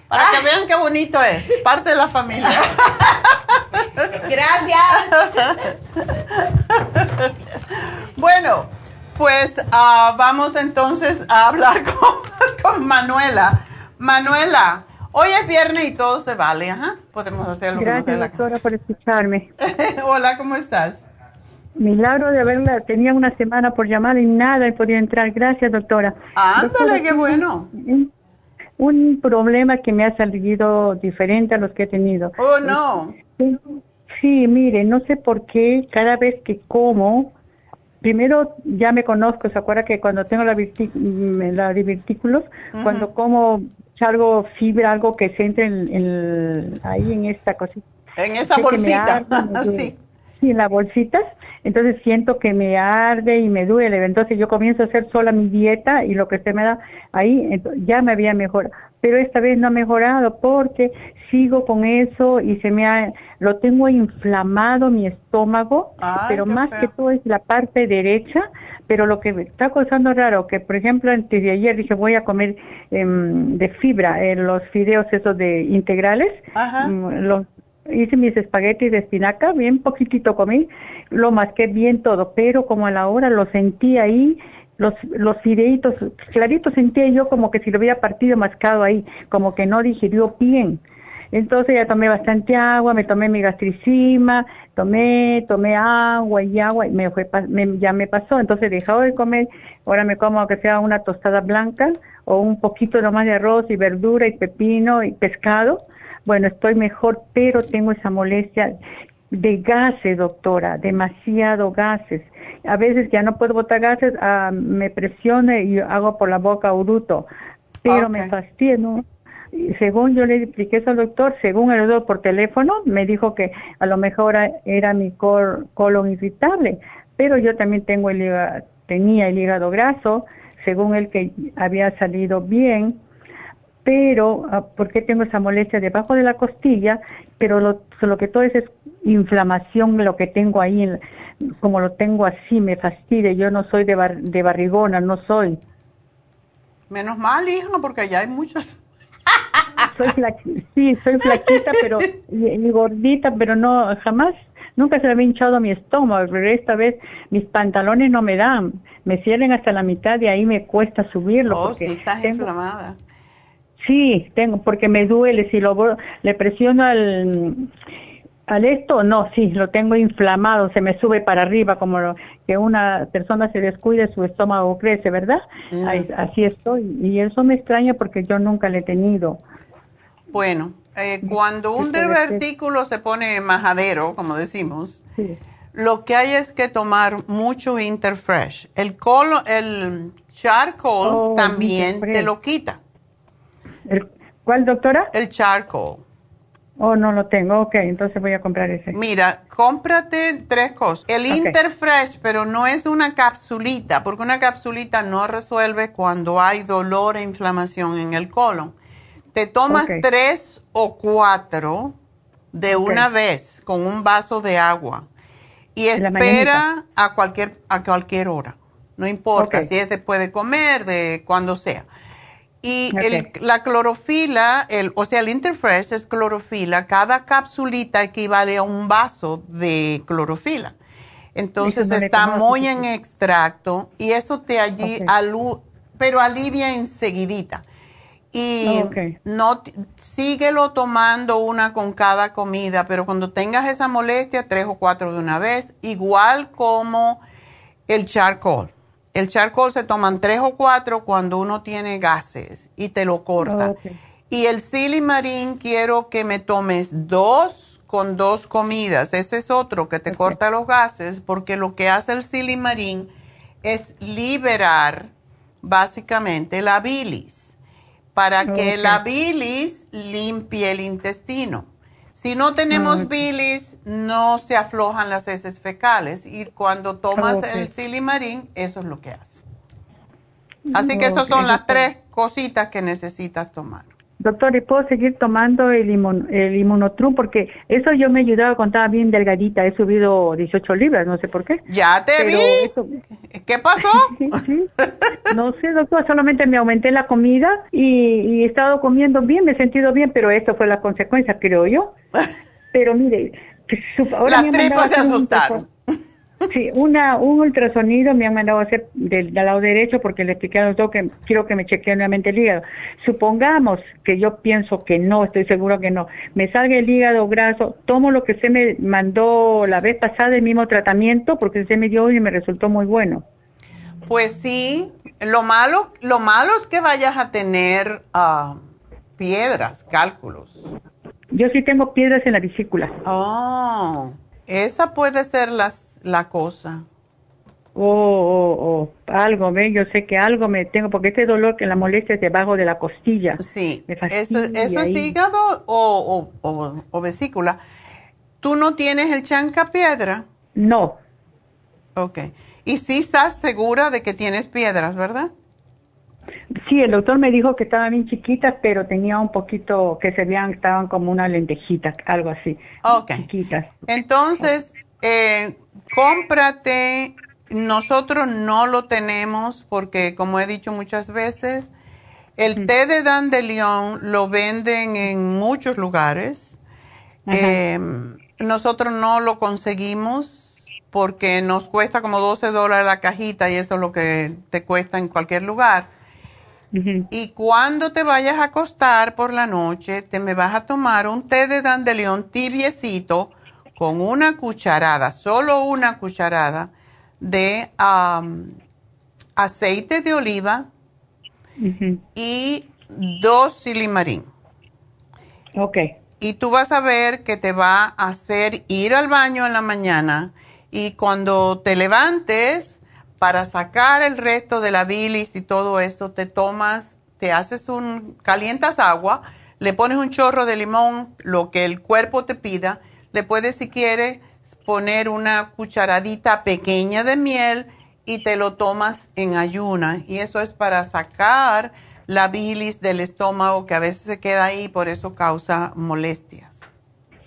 Para que vean qué bonito es, parte de la familia. *laughs* Gracias. bueno, pues ah, vamos entonces a hablar *laughs* con, Manuela. Manuela, hoy es viernes y todo se vale, ajá. Podemos hacerlo. Gracias, doctora, por escucharme. *laughs* Hola, ¿cómo estás? Milagro de haberla, tenía una semana por llamar y nada y podía entrar. Gracias, doctora. Ándale, qué bueno. Un, problema que me ha salido diferente a los que he tenido. Oh, no. Sí, mire, no sé por qué cada vez que como, primero ya me conozco, ¿se acuerda que cuando tengo la, mm, la divertículos, cuando como algo fibra, algo que se entre en, ahí en esta cosita? En esa bolsita, *laughs* sí. Sí, en las bolsitas, entonces siento que me arde y me duele, entonces yo comienzo a hacer sola mi dieta y lo que se me da ahí ya me había mejorado, pero esta vez no ha mejorado porque sigo con eso y se me ha, lo tengo inflamado mi estómago, pero más que todo es la parte derecha, pero lo que me está causando raro, que por ejemplo antes de ayer dije voy a comer em, de fibra, en los fideos esos de integrales, mm, los hice mis espaguetis de espinaca, bien poquitito comí, lo masqué bien todo, pero como a la hora lo sentí ahí, los, los fideitos claritos sentía yo como que si lo hubiera partido mascado ahí, como que no digirió bien. Entonces ya tomé bastante agua, me tomé mi gastricima, tomé, tomé agua y agua y me, fue, ya me pasó. Entonces he dejado de comer, ahora me como que sea una tostada blanca o un poquito nomás de arroz y verdura y pepino y pescado bueno, estoy mejor, pero tengo esa molestia de gases, doctora, demasiado gases. A veces ya no puedo botar gases, ah, me presiono y hago por la boca uruto, pero me fastidia, ¿no? según yo le expliqué eso al doctor, según el doctor por teléfono, me dijo que a lo mejor era mi colon irritable, pero yo también tengo el hígado, tenía el hígado graso, según el que había salido bien, pero ah, ¿por qué tengo esa molestia debajo de la costilla? Pero lo, lo que todo es, es inflamación, lo que tengo ahí, como lo tengo así, me fastidia. Yo no soy de, de barrigona, no soy. Menos mal, hija, porque allá hay muchos. Soy sí, soy flaquita, pero *laughs* y, gordita, pero no, jamás, nunca se me había hinchado mi estómago, pero esta vez mis pantalones no me dan, me cierren hasta la mitad y ahí me cuesta subirlo. Oh, porque sí, estás inflamada. Sí, tengo, porque me duele. Si lo le presiono al, al esto, no, sí, lo tengo inflamado, se me sube para arriba, como que una persona se descuide, su estómago crece, ¿verdad? Mm. así estoy. Y eso me extraña porque yo nunca le he tenido. Bueno, eh, cuando un divertículo se pone majadero, como decimos, lo que hay es que tomar mucho Interfresh. El, colo, el charcoal oh, también te lo quita. ¿Cuál, doctora? El charcoal. Oh, no lo tengo. Ok, entonces voy a comprar ese. Mira, cómprate tres cosas. El Interfresh, pero no es una capsulita, porque una capsulita no resuelve cuando hay dolor e inflamación en el colon. Te tomas tres o cuatro de una vez con un vaso de agua y espera a cualquier, a cualquier hora. No importa si es después de comer, de cuando sea. Y la clorofila, el, o sea, el Interfresh es clorofila. Cada capsulita equivale a un vaso de clorofila. Entonces está muy en extracto y eso te allí, pero alivia enseguidita. Y no síguelo tomando una con cada comida, pero cuando tengas esa molestia, tres o cuatro de una vez, igual como el charcoal. El charcoal se toman tres o cuatro cuando uno tiene gases y te lo corta. Y el silimarín quiero que me tomes dos con dos comidas. Ese es otro que te corta los gases porque lo que hace el silimarín es liberar básicamente la bilis para que la bilis limpie el intestino. Si no tenemos bilis, no se aflojan las heces fecales y cuando tomas el silimarín, eso es lo que hace. Así que esas son las tres cositas que necesitas tomar. Doctor, ¿y puedo seguir tomando el, inmun, el inmunotrum? Porque eso yo me he ayudado cuando estaba bien delgadita. He subido 18 libras, no sé por qué. Ya te vi. ¿Qué pasó? *laughs* No sé, doctor, solamente me aumenté la comida y, he estado comiendo bien, me he sentido bien, pero esto fue la consecuencia, creo yo. *laughs* Pero mire, ahora las tripas se asustaron. Sí, una, un ultrasonido me han mandado a hacer del, lado derecho porque le expliqué al doctor que quiero que me chequee nuevamente el hígado. Supongamos que yo pienso que no, estoy seguro que no, me salga el hígado graso, tomo lo que se me mandó la vez pasada, el mismo tratamiento, porque se me dio y me resultó muy bueno. Pues sí, lo malo, lo malo es que vayas a tener uh, piedras, cálculos. Yo sí tengo piedras en la vesícula. Oh. Esa puede ser la cosa. Oh, oh, oh, algo, ¿ve? Yo sé que algo me tengo, porque este dolor que la molestia es debajo de la costilla. Sí, eso, eso es hígado o, o, vesícula. ¿Tú no tienes el chanca piedra? No. Ok. ¿Y sí estás segura de que tienes piedras, verdad? Sí, el doctor me dijo que estaban bien chiquitas, pero tenía un poquito, que se veían, estaban como una lentejita, algo así. Ok. Entonces, eh, cómprate, nosotros no lo tenemos porque, como he dicho muchas veces, el té de Dandelion lo venden en muchos lugares. Em, nosotros no lo conseguimos porque nos cuesta como 12 dólares la cajita y eso es lo que te cuesta en cualquier lugar. Y cuando te vayas a acostar por la noche, te me vas a tomar un té de dandelión tibiecito con una cucharada, solo una cucharada de aceite de oliva y dos silimarín. Ok. Y tú vas a ver que te va a hacer ir al baño en la mañana y cuando te levantes, para sacar el resto de la bilis y todo eso, te tomas, te haces un, calientas agua, le pones un chorro de limón, lo que el cuerpo te pida, le puedes si quieres poner una cucharadita pequeña de miel y te lo tomas en ayuna. Y eso es para sacar la bilis del estómago que a veces se queda ahí y por eso causa molestias.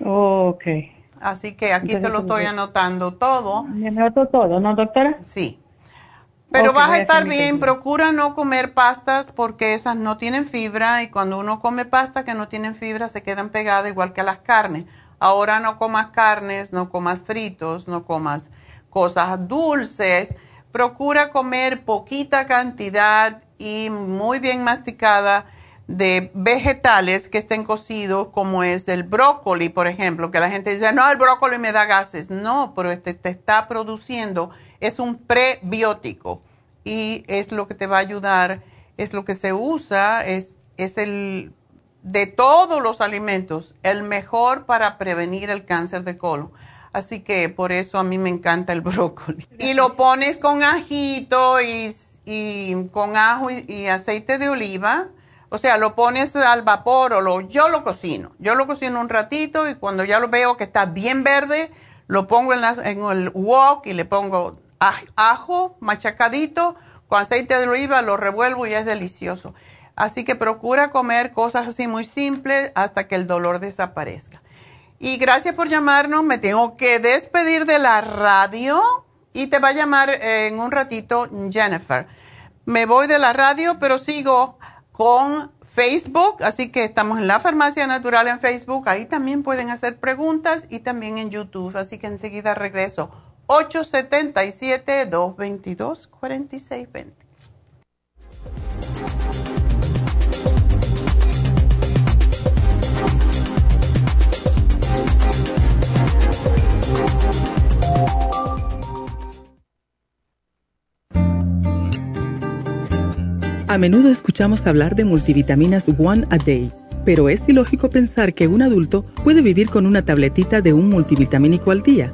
ok. Así que aquí te lo estoy anotando todo. ¿Me anoto todo, no, doctora? Sí. Pero vas a estar bien, procura no comer pastas porque esas no tienen fibra y cuando uno come pasta que no tienen fibra se quedan pegadas igual que las carnes. Ahora no comas carnes, no comas fritos, no comas cosas dulces. Procura comer poquita cantidad y muy bien masticada de vegetales que estén cocidos, como es el brócoli, por ejemplo, que la gente dice, no, el brócoli me da gases. No, pero este te está produciendo es un prebiótico y es lo que te va a ayudar, es lo que se usa, es, es el de todos los alimentos, el mejor para prevenir el cáncer de colon. Así que por eso a mí me encanta el *laughs* brócoli. Y lo pones con ajito y, con ajo y, aceite de oliva. O sea, lo pones al vapor o lo, yo lo cocino. Yo lo cocino un ratito y cuando ya lo veo que está bien verde, lo pongo en, en el wok y le pongo ajo machacadito con aceite de oliva, lo revuelvo y es delicioso. Así que procura comer cosas así muy simples hasta que el dolor desaparezca. Y gracias por llamarnos. Me tengo que despedir de la radio y te va a llamar en un ratito Jennifer. Me voy de la radio, pero sigo con Facebook, así que estamos en la Farmacia Natural en Facebook. Ahí también pueden hacer preguntas y también en YouTube. Así que enseguida regreso. 877-222-4620. A menudo escuchamos hablar de multivitaminas One a Day, pero es ilógico pensar que un adulto puede vivir con una tabletita de un multivitamínico al día.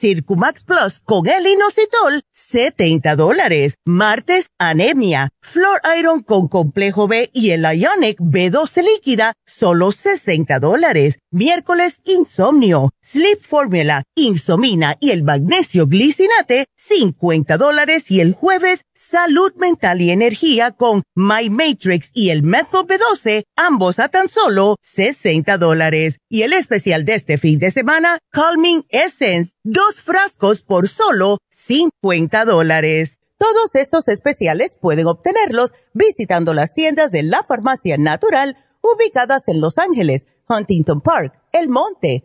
Circumax Plus con el inositol, 70 dólares. Martes, anemia. Flor Iron con complejo B y el Ionic B12 líquida, solo 60 dólares. Miércoles, insomnio. Sleep Formula, insomina y el magnesio glicinate, 50 dólares. Y el jueves, salud mental y energía con My Matrix y el Methyl B12, ambos a tan solo 60 dólares. Y el especial de este fin de semana, Calming Essence, dos frascos por solo 50 dólares. Todos estos especiales pueden obtenerlos visitando las tiendas de la farmacia natural ubicadas en Los Ángeles, Huntington Park, El Monte,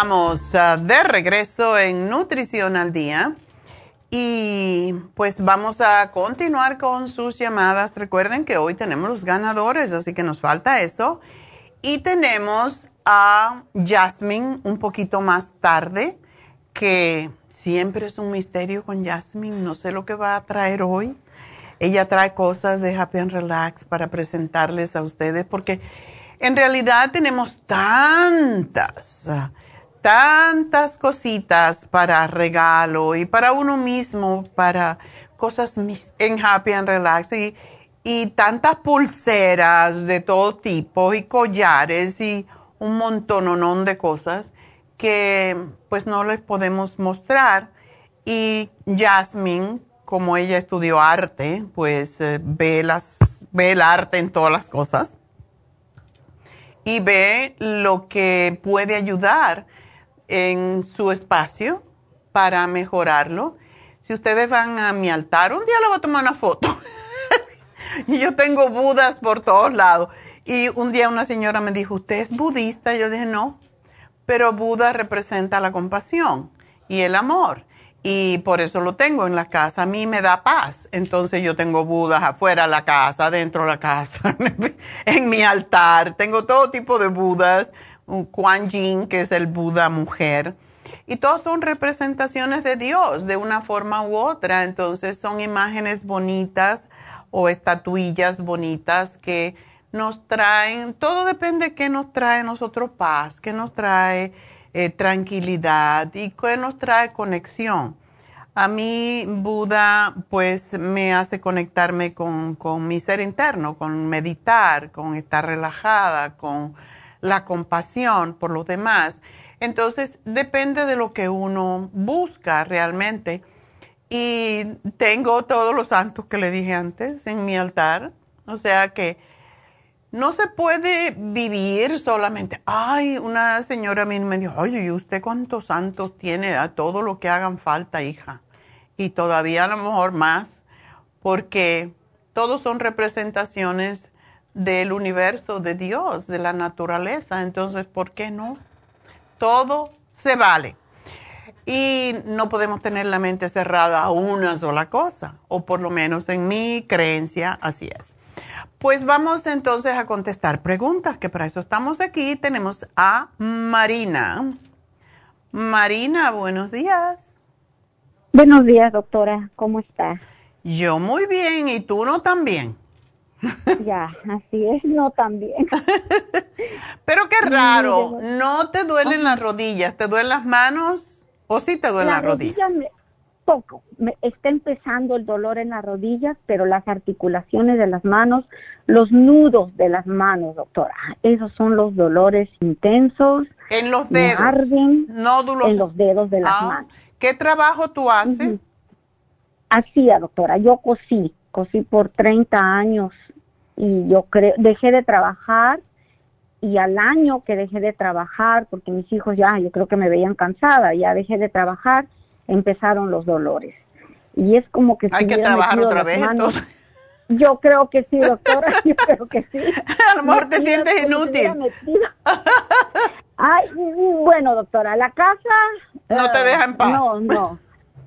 Estamos ah, de regreso en Nutrición al Día y pues vamos a continuar con sus llamadas. Recuerden que hoy tenemos los ganadores, así que nos falta eso. Y tenemos a Jasmine un poquito más tarde, que siempre es un misterio con Jasmine. No sé lo que va a traer hoy. Ella trae cosas de Happy and Relax para presentarles a ustedes porque en realidad tenemos tantas tantas cositas para regalo y para uno mismo, para cosas en Happy and Relax y, y tantas pulseras de todo tipo y collares y un montón de cosas que pues no les podemos mostrar. Y Jasmine, como ella estudió arte, pues eh, ve, las, ve el arte en todas las cosas y ve lo que puede ayudar en su espacio para mejorarlo. Si ustedes van a mi altar, un día le voy a tomar una foto. *laughs* y yo tengo budas por todos lados. Y un día una señora me dijo, ¿usted es budista? Yo dije, no, pero Buda representa la compasión y el amor. Y por eso lo tengo en la casa. A mí me da paz. Entonces yo tengo Budas afuera de la casa, dentro de la casa, *laughs* en mi altar. Tengo todo tipo de Budas Kuan Yin, que es el Buda mujer. Y todos son representaciones de Dios de una forma u otra. Entonces son imágenes bonitas o estatuillas bonitas que nos traen, todo depende de qué nos trae nosotros paz, qué nos trae eh, tranquilidad y qué nos trae conexión. A mí Buda pues me hace conectarme con, con mi ser interno, con meditar, con estar relajada, con la compasión por los demás. Entonces, depende de lo que uno busca realmente. Y tengo todos los santos que le dije antes en mi altar. O sea que no se puede vivir solamente. Ay, una señora a mí me dijo, oye, ¿y usted cuántos santos tiene? A todo lo que hagan falta, hija. Y todavía a lo mejor más, porque todos son representaciones del universo, de Dios, de la naturaleza. Entonces, ¿por qué no? Todo se vale. Y no podemos tener la mente cerrada a una sola cosa, o por lo menos en mi creencia así es. Pues vamos entonces a contestar preguntas, que para eso estamos aquí. Tenemos a Marina. Marina, buenos días. Buenos días, doctora. ¿Cómo está? Yo muy bien, ¿y tú no tan bien? *laughs* Ya, así es, no tan bien. *laughs* Pero qué raro, ¿no te duelen las rodillas? ¿Te duelen las manos o sí te duelen las rodillas? poco. Me, está empezando el dolor en las rodillas, pero las articulaciones de las manos, los nudos de las manos, doctora, esos son los dolores intensos. En los dedos. arden nódulos. En los dedos de las Ah, manos. ¿Qué trabajo tú haces? Hacía, doctora, yo cosí, cosí por 30 años y yo creo, dejé de trabajar y al año que dejé de trabajar, porque mis hijos ya, yo creo que me veían cansada, ya dejé de trabajar, empezaron los dolores. Y es como que... Hay que trabajar otra vez, entonces. Yo creo que sí, doctora, *laughs* yo creo que sí. A lo mejor te sientes inútil. Ay, bueno, doctora, la casa... No te eh, deja en paz. No, no,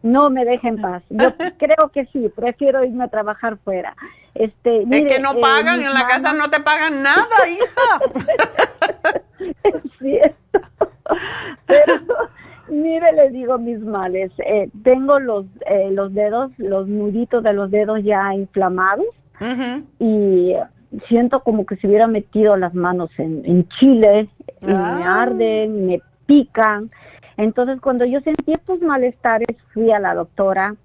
no me deja en paz. Yo *laughs* creo que sí, prefiero irme a trabajar fuera. Este, Es que no eh, pagan, en la casa no te pagan nada, *laughs* hija. es cierto. Pero, mire, le digo mis males. Eh, tengo los, eh, los dedos, los nuditos de los dedos ya inflamados y siento como que se hubiera metido las manos en, en chile y me Ah. arden, me pican. Entonces, cuando yo sentí estos malestares, fui a la doctora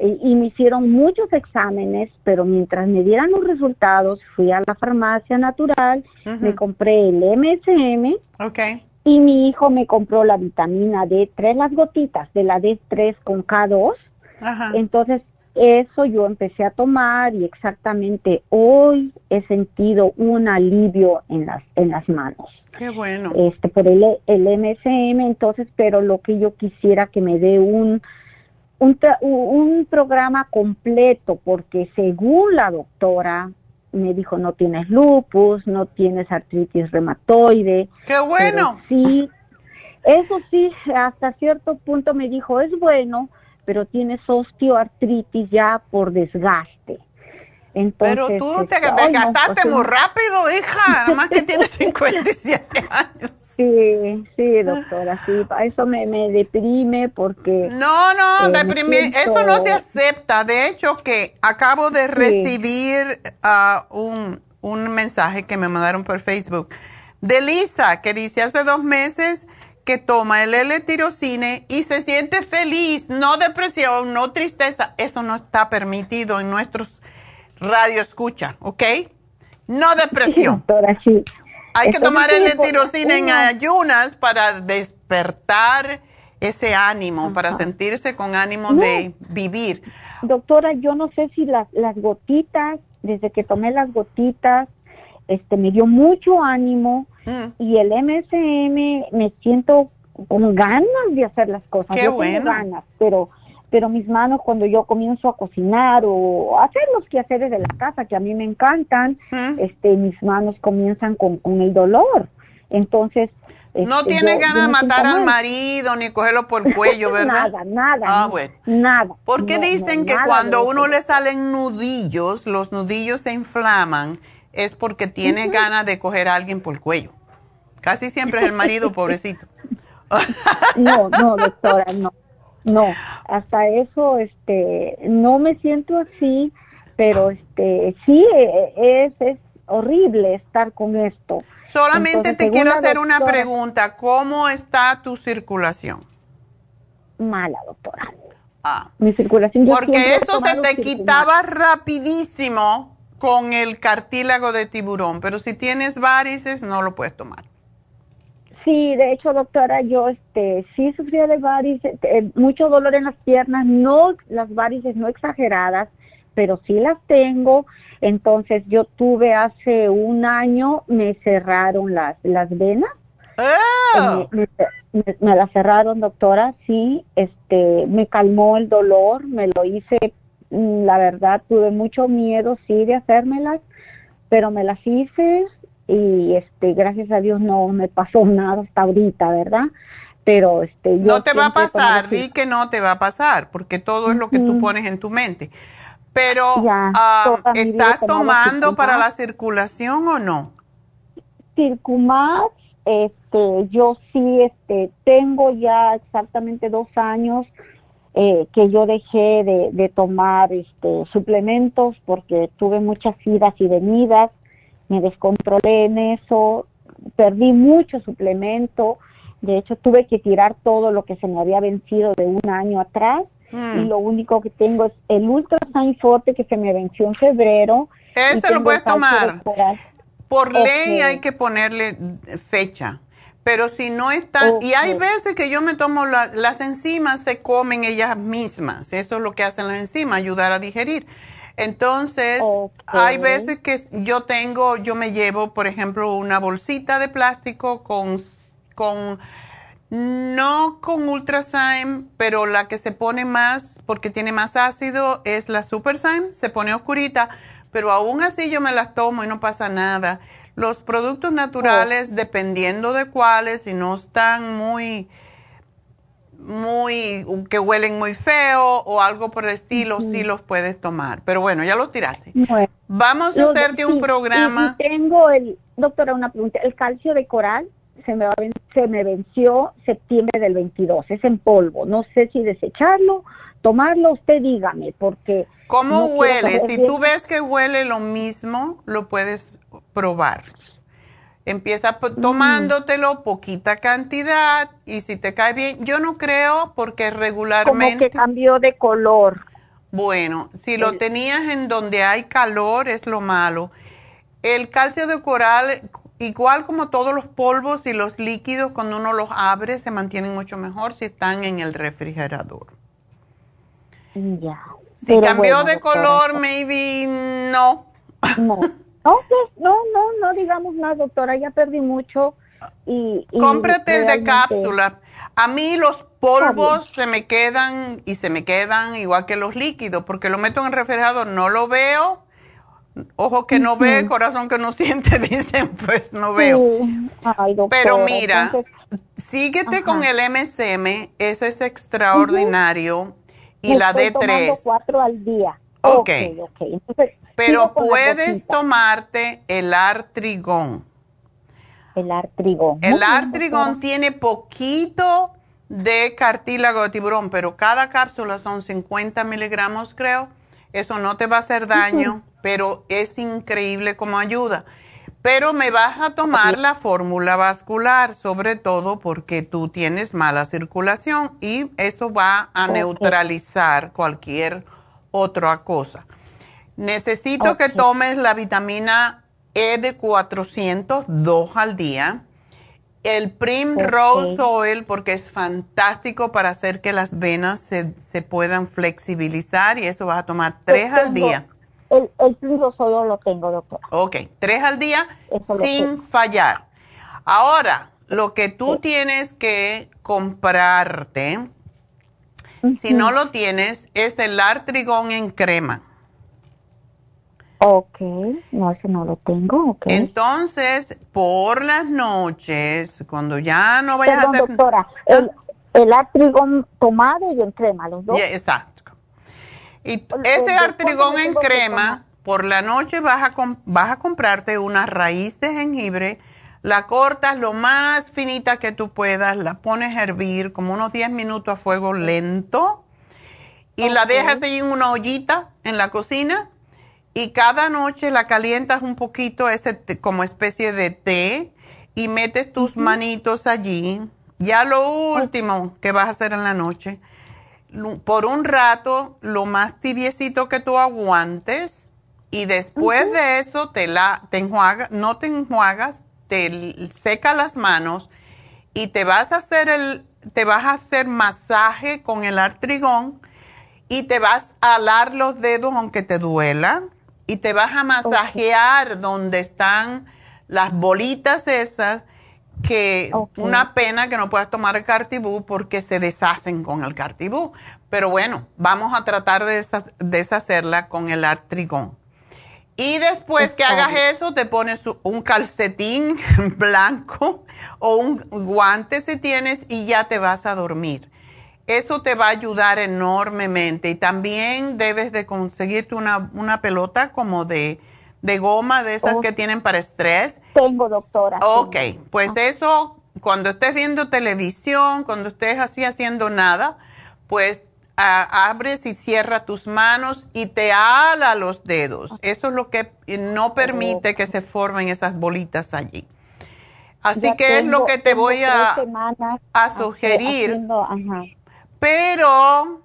y, me hicieron muchos exámenes, pero mientras me dieran los resultados, fui a la farmacia natural, me compré el MSM Ok. y mi hijo me compró la vitamina D3, las gotitas de la D3 con K2. Ajá. Entonces, eso yo empecé a tomar y exactamente hoy he sentido un alivio en las, en las manos Qué bueno. este por el, el MSM, entonces, pero lo que yo quisiera que me dé un, un, un programa completo, porque según la doctora me dijo, no tienes lupus, no tienes artritis reumatoide. Qué bueno. sí, eso sí, hasta cierto punto me dijo, es bueno, pero tienes osteoartritis ya por desgaste. Entonces, Pero tú te este, no, pues, muy rápido, hija. *laughs* Nada más que tienes 57 años. *laughs* Sí, sí, doctora, sí, eso me, me deprime porque... No, no, Eh, me deprimir, siento- eso no se acepta. De hecho, que acabo de recibir ah, un, un mensaje que me mandaron por Facebook de Lisa, que dice hace dos meses que toma el L-tirocine y se siente feliz, no depresión, no tristeza. Eso no está permitido en nuestros radio escucha, ¿ok? No Sí, depresión. *laughs* doctora, sí. Hay que tomar el tirocina en ayunas para despertar ese ánimo, para sentirse con ánimo No. de vivir. Doctora, yo no sé si las, las gotitas, desde que tomé las gotitas, este, me dio mucho ánimo Mm. y el MSM me siento con ganas de hacer las cosas. Qué yo bueno. tengo ganas, pero pero mis manos cuando yo comienzo a cocinar o a hacer los quehaceres de la casa que a mí me encantan, Mm. este mis manos comienzan con, con el dolor. Entonces, No este, tienes ganas de matar al marido ni cogerlo por el cuello, *laughs* ¿verdad? nada, nada. Ah, no, bueno. Nada. Porque No, dicen no, que cuando uno le salen nudillos, los nudillos se inflaman, es porque tiene Ujú. ganas de coger a alguien por el cuello. Casi siempre es el marido, *laughs* pobrecito. No, no, doctora, no. No, hasta eso, este, no me siento así, pero este, sí, eh, es, es horrible estar con esto. Solamente Entonces, te quiero hacer una pregunta. ¿Cómo está tu circulación? Mala, doctora. Ah. Mi circulación, yo Porque eso se te quitaba rapidísimo con el cartílago de tiburón, pero si tienes varices no lo puedes tomar. Sí, de hecho, doctora, yo este sí sufría de varices, eh, mucho dolor en las piernas, no las varices no exageradas, pero sí las tengo. Entonces yo tuve hace un año, me cerraron las, las venas. Oh. Eh, Me, me- me las cerraron, doctora, sí, este, me calmó el dolor, me lo hice, mm, la verdad, tuve mucho miedo, sí, de hacérmelas, pero me las hice y, este, gracias a Dios no me pasó nada hasta ahorita, ¿verdad? Pero, este, yo No te va a pasar, di que no te va a pasar, porque todo es lo que tú pones en tu mente. Pero, Ya, ah, ¿estás tomando para la circulación o no? Circumax, este, yo sí, este, tengo ya exactamente dos años eh, que yo dejé de, de tomar este, suplementos porque tuve muchas idas y venidas, me descontrolé en eso, perdí mucho suplemento, de hecho tuve que tirar todo lo que se me había vencido de un año atrás Mm. y lo único que tengo es el Ultra Sign Forte que se me venció en febrero. Ese lo puedes tomar. Por ley hay que ponerle fecha. Pero si no están, y hay veces que yo me tomo la- las enzimas, se comen ellas mismas. Eso es lo que hacen las enzimas, ayudar a digerir. Entonces, hay veces que yo tengo, yo me llevo, por ejemplo, una bolsita de plástico con, con no con Ultrazyme, pero la que se pone más, porque tiene más ácido, es la Superzyme, se pone oscurita, pero aún así yo me las tomo y no pasa nada. Los productos naturales, dependiendo de cuáles, si no están muy, muy, que huelen muy feo o algo por el estilo, sí los puedes tomar. Pero bueno, ya los tiraste. Bueno. Vamos a hacerte un sí, programa. y- y tengo el, doctora, una pregunta. El calcio de coral se me, va se me venció septiembre del 22. Es en polvo. No sé si desecharlo, tomarlo. Usted dígame, porque. ¿Cómo no huele? Si bien. tú ves que huele lo mismo, lo puedes probar. Empieza tomándotelo, poquita cantidad, y si te cae bien, yo no creo porque Como regularmente... que cambió de color. Bueno, si lo tenías en donde hay calor es lo malo. El calcio de coral, igual como todos los polvos y los líquidos, cuando uno los abre, se mantienen mucho mejor si están en el refrigerador. Ya. Si cambió bueno, de doctora, color, maybe no. No. *laughs* No, no, no, no digamos nada, doctora. Ya perdí mucho. Y, y Cómprate el de cápsula. A mí los polvos se me quedan y se me quedan igual que los líquidos, porque lo meto en el refrigerador, no lo veo. Ojo que no ve, corazón que no *laughs* siente, dicen, pues no veo. Sí. Ay, doctora, Pero mira, entonces, síguete Ajá. con el MSM, ese es extraordinario. Y me la estoy tomando D3. cuatro al día. Ok. ok. Entonces, Pero puedes tomarte el artrigón. El artrigón. Muy El bien, artrigón tiene poquito de cartílago de tiburón, pero cada cápsula son 50 miligramos, creo. Eso no te va a hacer daño, pero es increíble como ayuda. Pero me vas a tomar la fórmula vascular, sobre todo porque tú tienes mala circulación y eso va a neutralizar cualquier otra cosa. Necesito que tomes la vitamina E de 400, dos al día. El Primrose Ok. Oil, porque es fantástico para hacer que las venas se, se puedan flexibilizar y eso vas a tomar tres Yo al tengo- día. El, el Primrose solo lo tengo, doctora. Ok, tres al día Eso sin fallar. Ahora, lo que tú tienes que comprarte, si no lo tienes, es el artrigón en crema. Ok, no, ese no lo tengo, ok. Entonces, por las noches, cuando ya no vayas Perdón, a hacer... doctora, el, el artrigón tomado y en crema, los dos. Ya, exacto. Y El- ese el artrigón en crema, por la noche vas a, vas a comprarte una raíz de jengibre, la cortas lo más finita que tú puedas, la pones a hervir como unos 10 minutos a fuego lento y la dejas ahí en una ollita en la cocina y cada noche la calientas un poquito ese té- como especie de té y metes tus manitos allí. Ya lo último que vas a hacer en la noche, por un rato, lo más tibiecito que tú aguantes y después de eso te la te enjuagas, no te enjuagas, te seca las manos y te vas a hacer el te vas a hacer masaje con el artrigón y te vas a alar los dedos aunque te duela y te vas a masajear donde están las bolitas esas que una pena que no puedas tomar el cartibú porque se deshacen con el cartibú. Pero bueno, vamos a tratar de deshacerla con el artrigón. Y después que hagas eso, te pones un calcetín *laughs* blanco o un guante si tienes y ya te vas a dormir. Eso te va a ayudar enormemente. Y también debes de conseguirte una, una pelota como de, de goma, de esas que tienen para estrés. Tengo, doctora. Ok, pues ah. eso, cuando estés viendo televisión, cuando estés así haciendo nada, pues abres y cierra tus manos y te ala los dedos. Eso es lo que no permite que se formen esas bolitas allí. Así que es lo que te voy a, a sugerir. Pero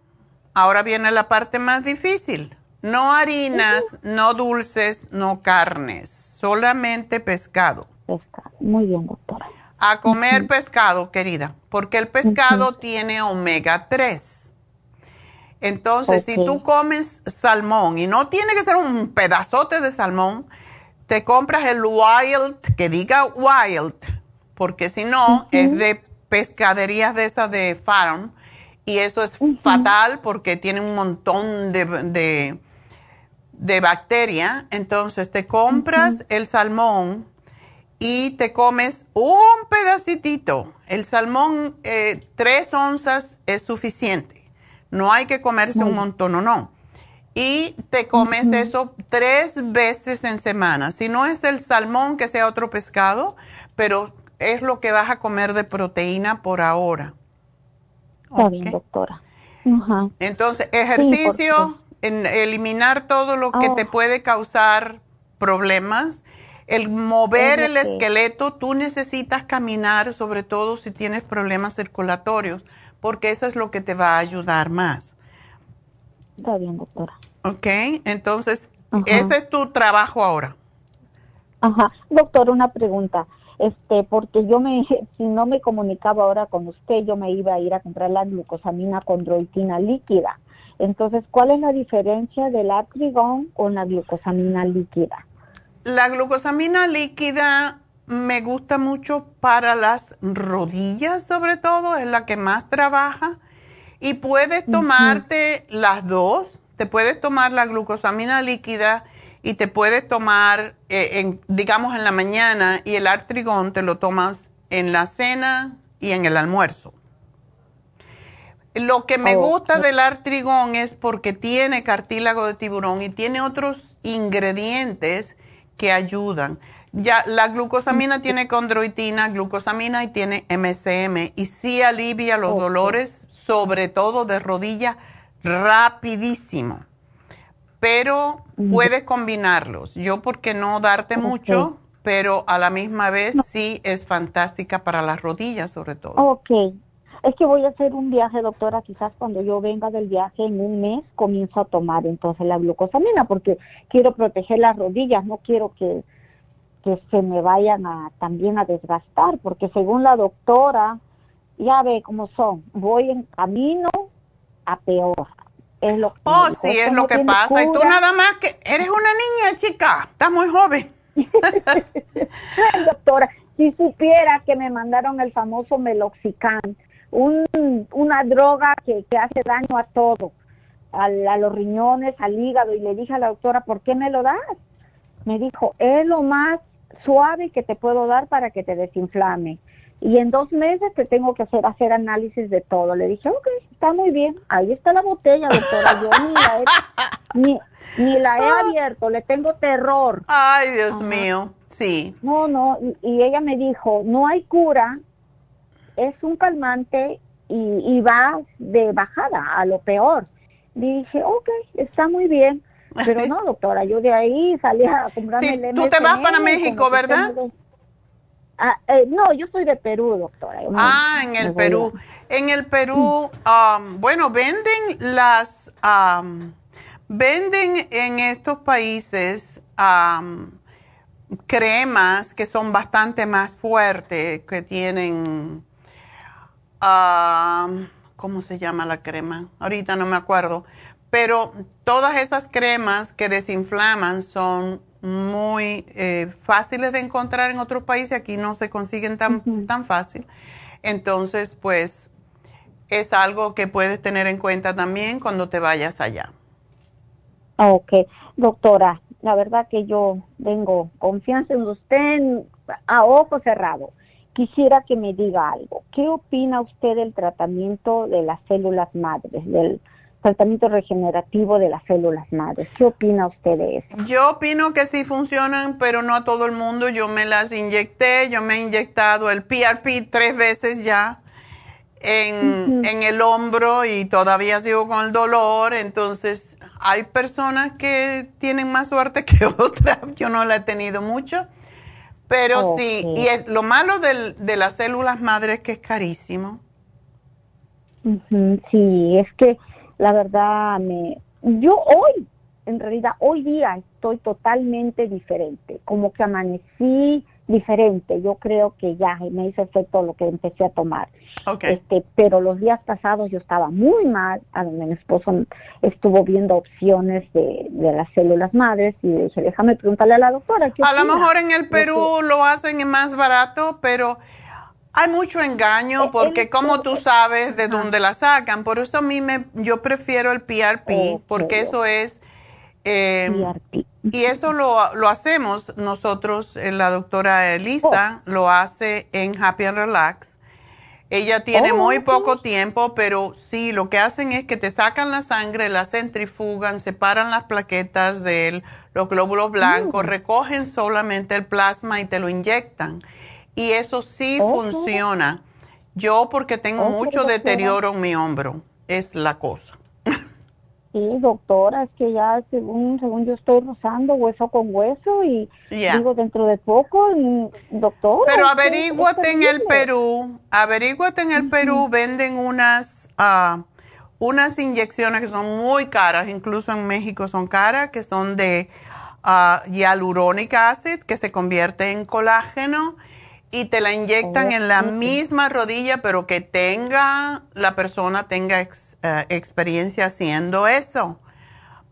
ahora viene la parte más difícil. No harinas, no dulces, no carnes, solamente pescado. Pescado. Muy bien, doctora. A comer pescado, querida, porque el pescado tiene omega 3. Entonces, si tú comes salmón, y no tiene que ser un pedazote de salmón, te compras el wild, que diga wild, porque si no, es de pescaderías de esas de farm, y eso es fatal porque tiene un montón de, de, bacterias. Entonces, te compras el salmón y te comes un pedacitito. El salmón, eh, tres onzas es suficiente no hay que comerse un montón o no. Y te comes eso tres veces en semana. Si no es el salmón, que sea otro pescado, pero es lo que vas a comer de proteína por ahora. Está bien, doctora. Entonces, ejercicio, en eliminar todo lo que te ah. puede causar problemas. El mover el esqueleto, tú necesitas caminar, sobre todo si tienes problemas circulatorios porque eso es lo que te va a ayudar más. Está bien, doctora. Ok, entonces, ese es tu trabajo ahora. Ajá. Doctor, una pregunta. Este, porque yo me, *laughs* si no me comunicaba ahora con usted, yo me iba a ir a comprar la glucosamina condroitina líquida. Entonces, ¿cuál es la diferencia del atrigón con la glucosamina líquida? La glucosamina líquida me gusta mucho para las rodillas, sobre todo, es la que más trabaja. Y puedes tomarte las dos, te puedes tomar la glucosamina líquida y te puedes tomar, eh, en, digamos, en la mañana y el artrigón te lo tomas en la cena y en el almuerzo. Lo que me gusta del artrigón es porque tiene cartílago de tiburón y tiene otros ingredientes que ayudan. Ya, la glucosamina tiene condroitina, glucosamina y tiene MSM y sí alivia los dolores, sobre todo de rodilla, rapidísimo. Pero puedes combinarlos. Yo porque no darte mucho, pero a la misma vez sí es fantástica para las rodillas sobre todo. Ok. Es que voy a hacer un viaje, doctora, quizás cuando yo venga del viaje en un mes comienzo a tomar entonces la glucosamina porque quiero proteger las rodillas, no quiero que que se me vayan a también a desgastar, porque según la doctora, ya ve cómo son, voy en camino a peor. Es lo que oh, sí, es lo que pasa. Y tú nada más que eres una niña, chica, estás muy joven. *laughs* doctora, si supiera que me mandaron el famoso meloxicam, un, una droga que, que hace daño a todo, a, a los riñones, al hígado, y le dije a la doctora, ¿por qué me lo das? Me dijo, es lo más suave que te puedo dar para que te desinflame. Y en dos meses te tengo que hacer, hacer análisis de todo. Le dije, ok, está muy bien. Ahí está la botella, doctora. Yo ni la he, *laughs* ni, la he ah. abierto. Le tengo terror. Ay, Dios mío. Sí. No, no. Y, ella me dijo, no hay cura. Es un calmante y, y va de bajada a lo peor. dije, ok, está muy bien. Pero no, doctora, yo de ahí salí a comprarme el Tú te vas para México, ¿verdad? Ah, eh, no, yo soy de Perú, doctora. ah, en el Perú. En el Perú, um, bueno, venden las, um, venden en estos países um, cremas que son bastante más fuertes, que tienen, ¿cómo se llama la crema? Ahorita no me acuerdo Pero todas esas cremas que desinflaman son muy eh, fáciles de encontrar en otros países, aquí no se consiguen tan, tan fácil. Entonces, pues es algo que puedes tener en cuenta también cuando te vayas allá. Ok, doctora, la verdad que yo tengo confianza en usted a ojo cerrado. Quisiera que me diga algo. ¿Qué opina usted del tratamiento de las células madres, del tratamiento regenerativo de las células madres? ¿Qué opina usted de eso? Yo opino que sí funcionan, pero no a todo el mundo. Yo me las inyecté, yo me he inyectado el PRP tres veces ya en, en el hombro y todavía sigo con el dolor. Entonces, hay personas que tienen más suerte *laughs* que otras. Yo no la he tenido mucho. Pero sí, y es lo malo del, de las células madres que es carísimo. Sí, es que la verdad me yo hoy en realidad hoy día estoy totalmente diferente, como que amanecí diferente. Yo creo que ya me hizo efecto lo que empecé a tomar. Este, pero los días pasados yo estaba muy mal. A donde mi esposo estuvo viendo opciones de, las células madres y dije, déjame preguntarle a la doctora. a lo mejor en el Perú lo hacen más barato, pero hay mucho engaño eh, porque como tú sabes de dónde la sacan. Por eso a mí me, yo prefiero el PRP porque eso es... Eh, y eso lo, lo hacemos nosotros, eh, la doctora Elisa oh. lo hace en Happy and Relax. Ella tiene oh, muy poco tiempo, pero sí, lo que hacen es que te sacan la sangre, la centrifugan, separan las plaquetas de los glóbulos blancos, mm. recogen solamente el plasma y te lo inyectan. Y eso sí funciona. Yo porque tengo mucho deterioro en mi hombro, es la cosa. Sí, doctora, es que ya según, según yo estoy rozando hueso con hueso y digo dentro de poco, doctora. Pero averíguate en el Perú, averíguate en el Perú, venden unas, uh, unas inyecciones que son muy caras, incluso en México son caras, que son de uh, hialuronic acid, que se convierte en colágeno y te la inyectan en la misma rodilla, pero que tenga, la persona tenga eh, experiencia haciendo eso,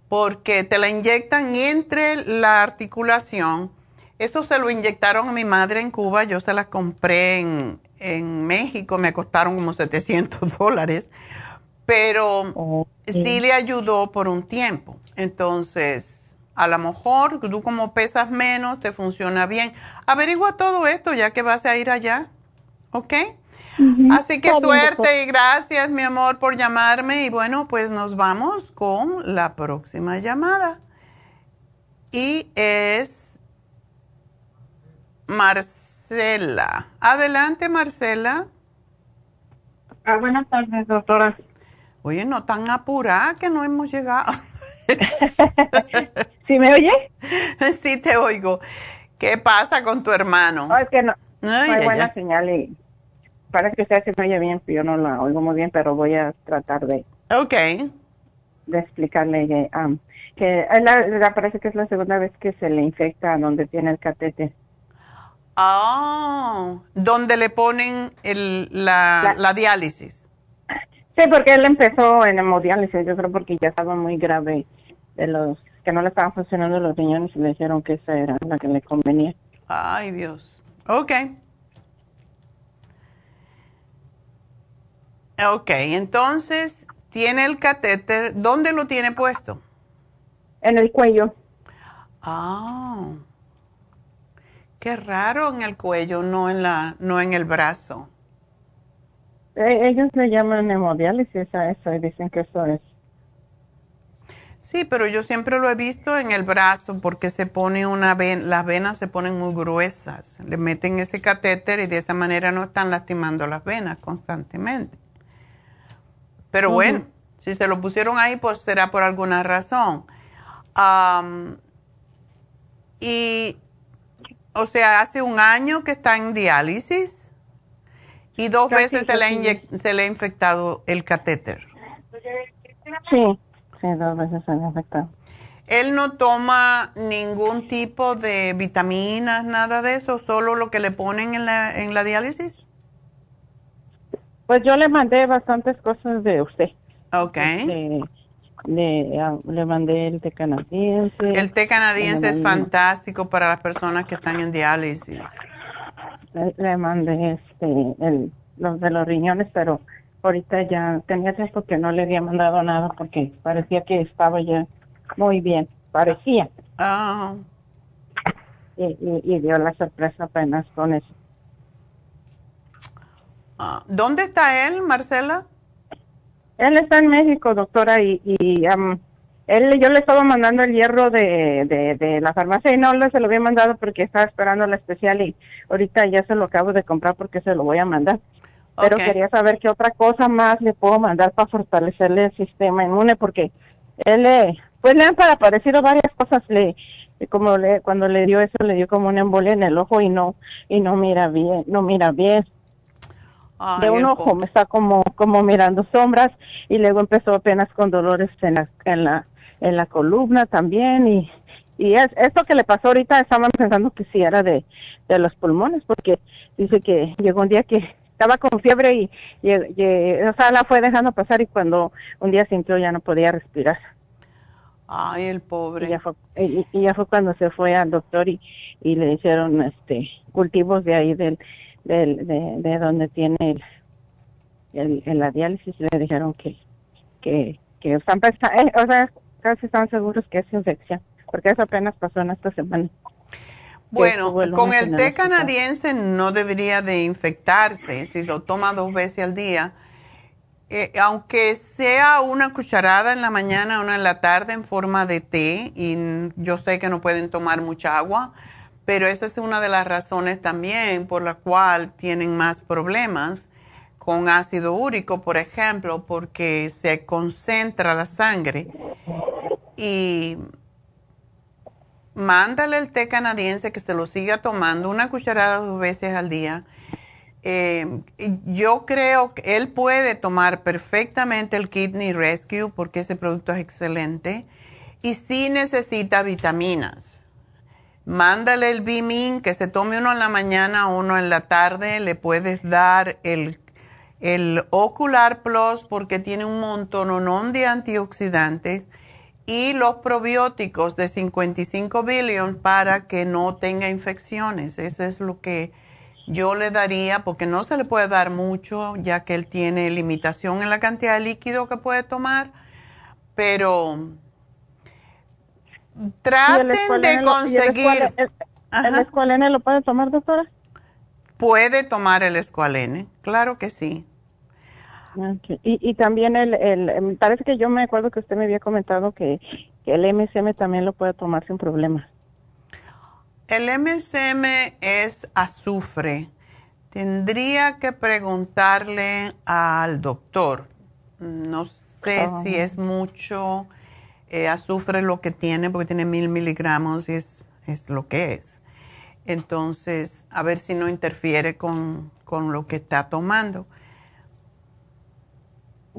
porque te la inyectan entre la articulación. Eso se lo inyectaron a mi madre en Cuba, yo se las compré en, México, me costaron como 700 *laughs* dólares, pero sí le ayudó por un tiempo. Entonces, a lo mejor tú como pesas menos, te funciona bien. Averigua todo esto ya que vas a ir allá, ¿ok? Así que suerte y gracias, mi amor, por llamarme. Y bueno, pues nos vamos con la próxima llamada. Y es Marcela. Adelante, Marcela. Ah, buenas tardes, doctora. Oye, no tan apurada que no hemos llegado. *laughs* ¿Sí me oye? *laughs* Sí, te oigo. ¿Qué pasa con tu hermano? No, es que no, hay buena señal y parece que usted se me oye bien, yo no la oigo muy bien, pero voy a tratar de... Ok. De explicarle que, um, que la, parece que es la segunda vez que se le infecta donde tiene el catete. Ah, donde le ponen el, la, la, diálisis. Sí, porque él empezó en hemodiálisis, yo creo porque ya estaba muy grave de los que no le estaban funcionando los riñones y le dijeron que esa era la que le convenía. Ay, Dios. Ok. Ok, entonces tiene el catéter. ¿Dónde lo tiene puesto? En el cuello. Ah. Qué raro en el cuello, no en la, no en el brazo. Eh, ellos le llaman hemodiálisis a eso y dicen que eso es Sí, pero yo siempre lo he visto en el brazo porque se pone una ven las venas se ponen muy gruesas. Le meten ese catéter y de esa manera no están lastimando las venas constantemente. Pero bueno, si se lo pusieron ahí, pues será por alguna razón. y, o sea, hace un año que está en diálisis y dos veces se le, se le ha infectado el catéter. Sí dos veces se ha afectado. ¿Él no toma ningún tipo de vitaminas, nada de eso, solo lo que le ponen en la, en la diálisis? Pues yo le mandé bastantes cosas de usted. Ok. Este, le, ah, le mandé el té canadiense. El té canadiense es fantástico para las personas que están en diálisis. Le, le mandé este, el, los de los riñones, pero ahorita ya tenía tiempo que no le había mandado nada porque parecía que estaba ya muy bien. Parecía. Ah, Y, y, y dio la sorpresa apenas con eso. ah. ¿Dónde está él, Marcela? Él está en México, doctora, y, y am, él, yo le estaba mandando el hierro de, de, de la farmacia y no le se lo había mandado porque estaba esperando la especial y ahorita ya se lo acabo de comprar porque se lo voy a mandar. Pero quería saber qué otra cosa más le puedo mandar para fortalecerle el sistema inmune porque él, le- pues le han aparecido varias cosas, le como le cuando le dio eso le dio como una embolia en el ojo y no y no mira bien, no mira bien. Ay, de un ojo me está como como mirando sombras y luego empezó apenas con dolores en la en la en la columna también y y es esto que le pasó ahorita estaban pensando que sí era de de los pulmones porque dice que llegó un día que estaba con fiebre y, y, y, o sea la fue dejando pasar y cuando un día sintió ya no podía respirar. Ay, el y pobre. ya fue y, y ya fue cuando se fue al doctor y, y le hicieron este cultivos de ahí del, del de, de donde tiene el, el, el- la diálisis. Y le dijeron que que que están eh, o sea casi están seguros que es infección porque eso apenas pasó en esta semana Bueno, con el té canadiense no debería de infectarse si lo toma dos veces al día. Eh, aunque sea una cucharada en la mañana, una en la tarde en forma de té, y yo sé que no pueden tomar mucha agua, pero esa es una de las razones también por la cual tienen más problemas con ácido úrico, por ejemplo, porque se concentra la sangre y mándale el té canadiense que se lo siga tomando una cucharada dos veces al día. Eh, yo creo que él puede tomar perfectamente el Kidney Rescue porque ese producto es excelente y sí necesita vitaminas. Mándale el Bimin, que se tome uno en la mañana, uno en la tarde. Le puedes dar el, el Ocular Plus porque tiene un montón de antioxidantes y los probióticos de 55 billion para que no tenga infecciones. Eso es lo que yo le daría porque no se le puede dar mucho ya que él tiene limitación en la cantidad de líquido que puede tomar, pero ¿Y el traten de el conseguir, el- ¿El escualene lo puede tomar, doctora? puede tomar el escualene, claro que sí. Ok. Y, y también el, el, em, parece que yo me acuerdo que usted me había comentado que, que el MSM también lo puede tomar sin problema. El MSM es azufre. Tendría que preguntarle al doctor. No sé Ah. si es mucho eh, azufre lo que tiene, porque tiene mil miligramos y es, es lo que es. Entonces, a ver si no interfiere con, con lo que está tomando.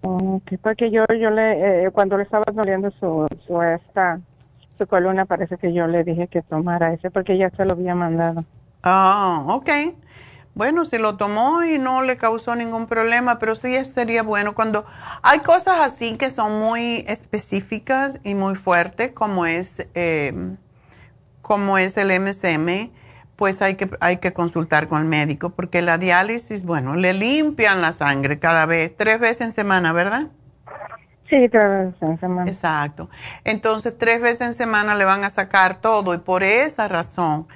Ok, porque yo, yo le, eh, cuando le estaba doliendo su, su esta, su columna, parece que yo le dije que tomara ese porque ya se lo había mandado. Ah, ok. Bueno, si lo tomó y no le causó ningún problema, pero sí sería bueno cuando hay cosas así que son muy específicas y muy fuertes, como es, eh, como es el MSM, pues hay que, hay que consultar con el médico, porque la diálisis, bueno, le limpian la sangre cada vez, tres veces en semana, ¿verdad? Sí, tres veces en semana. Exacto. Entonces, tres veces en semana le van a sacar todo y por esa razón,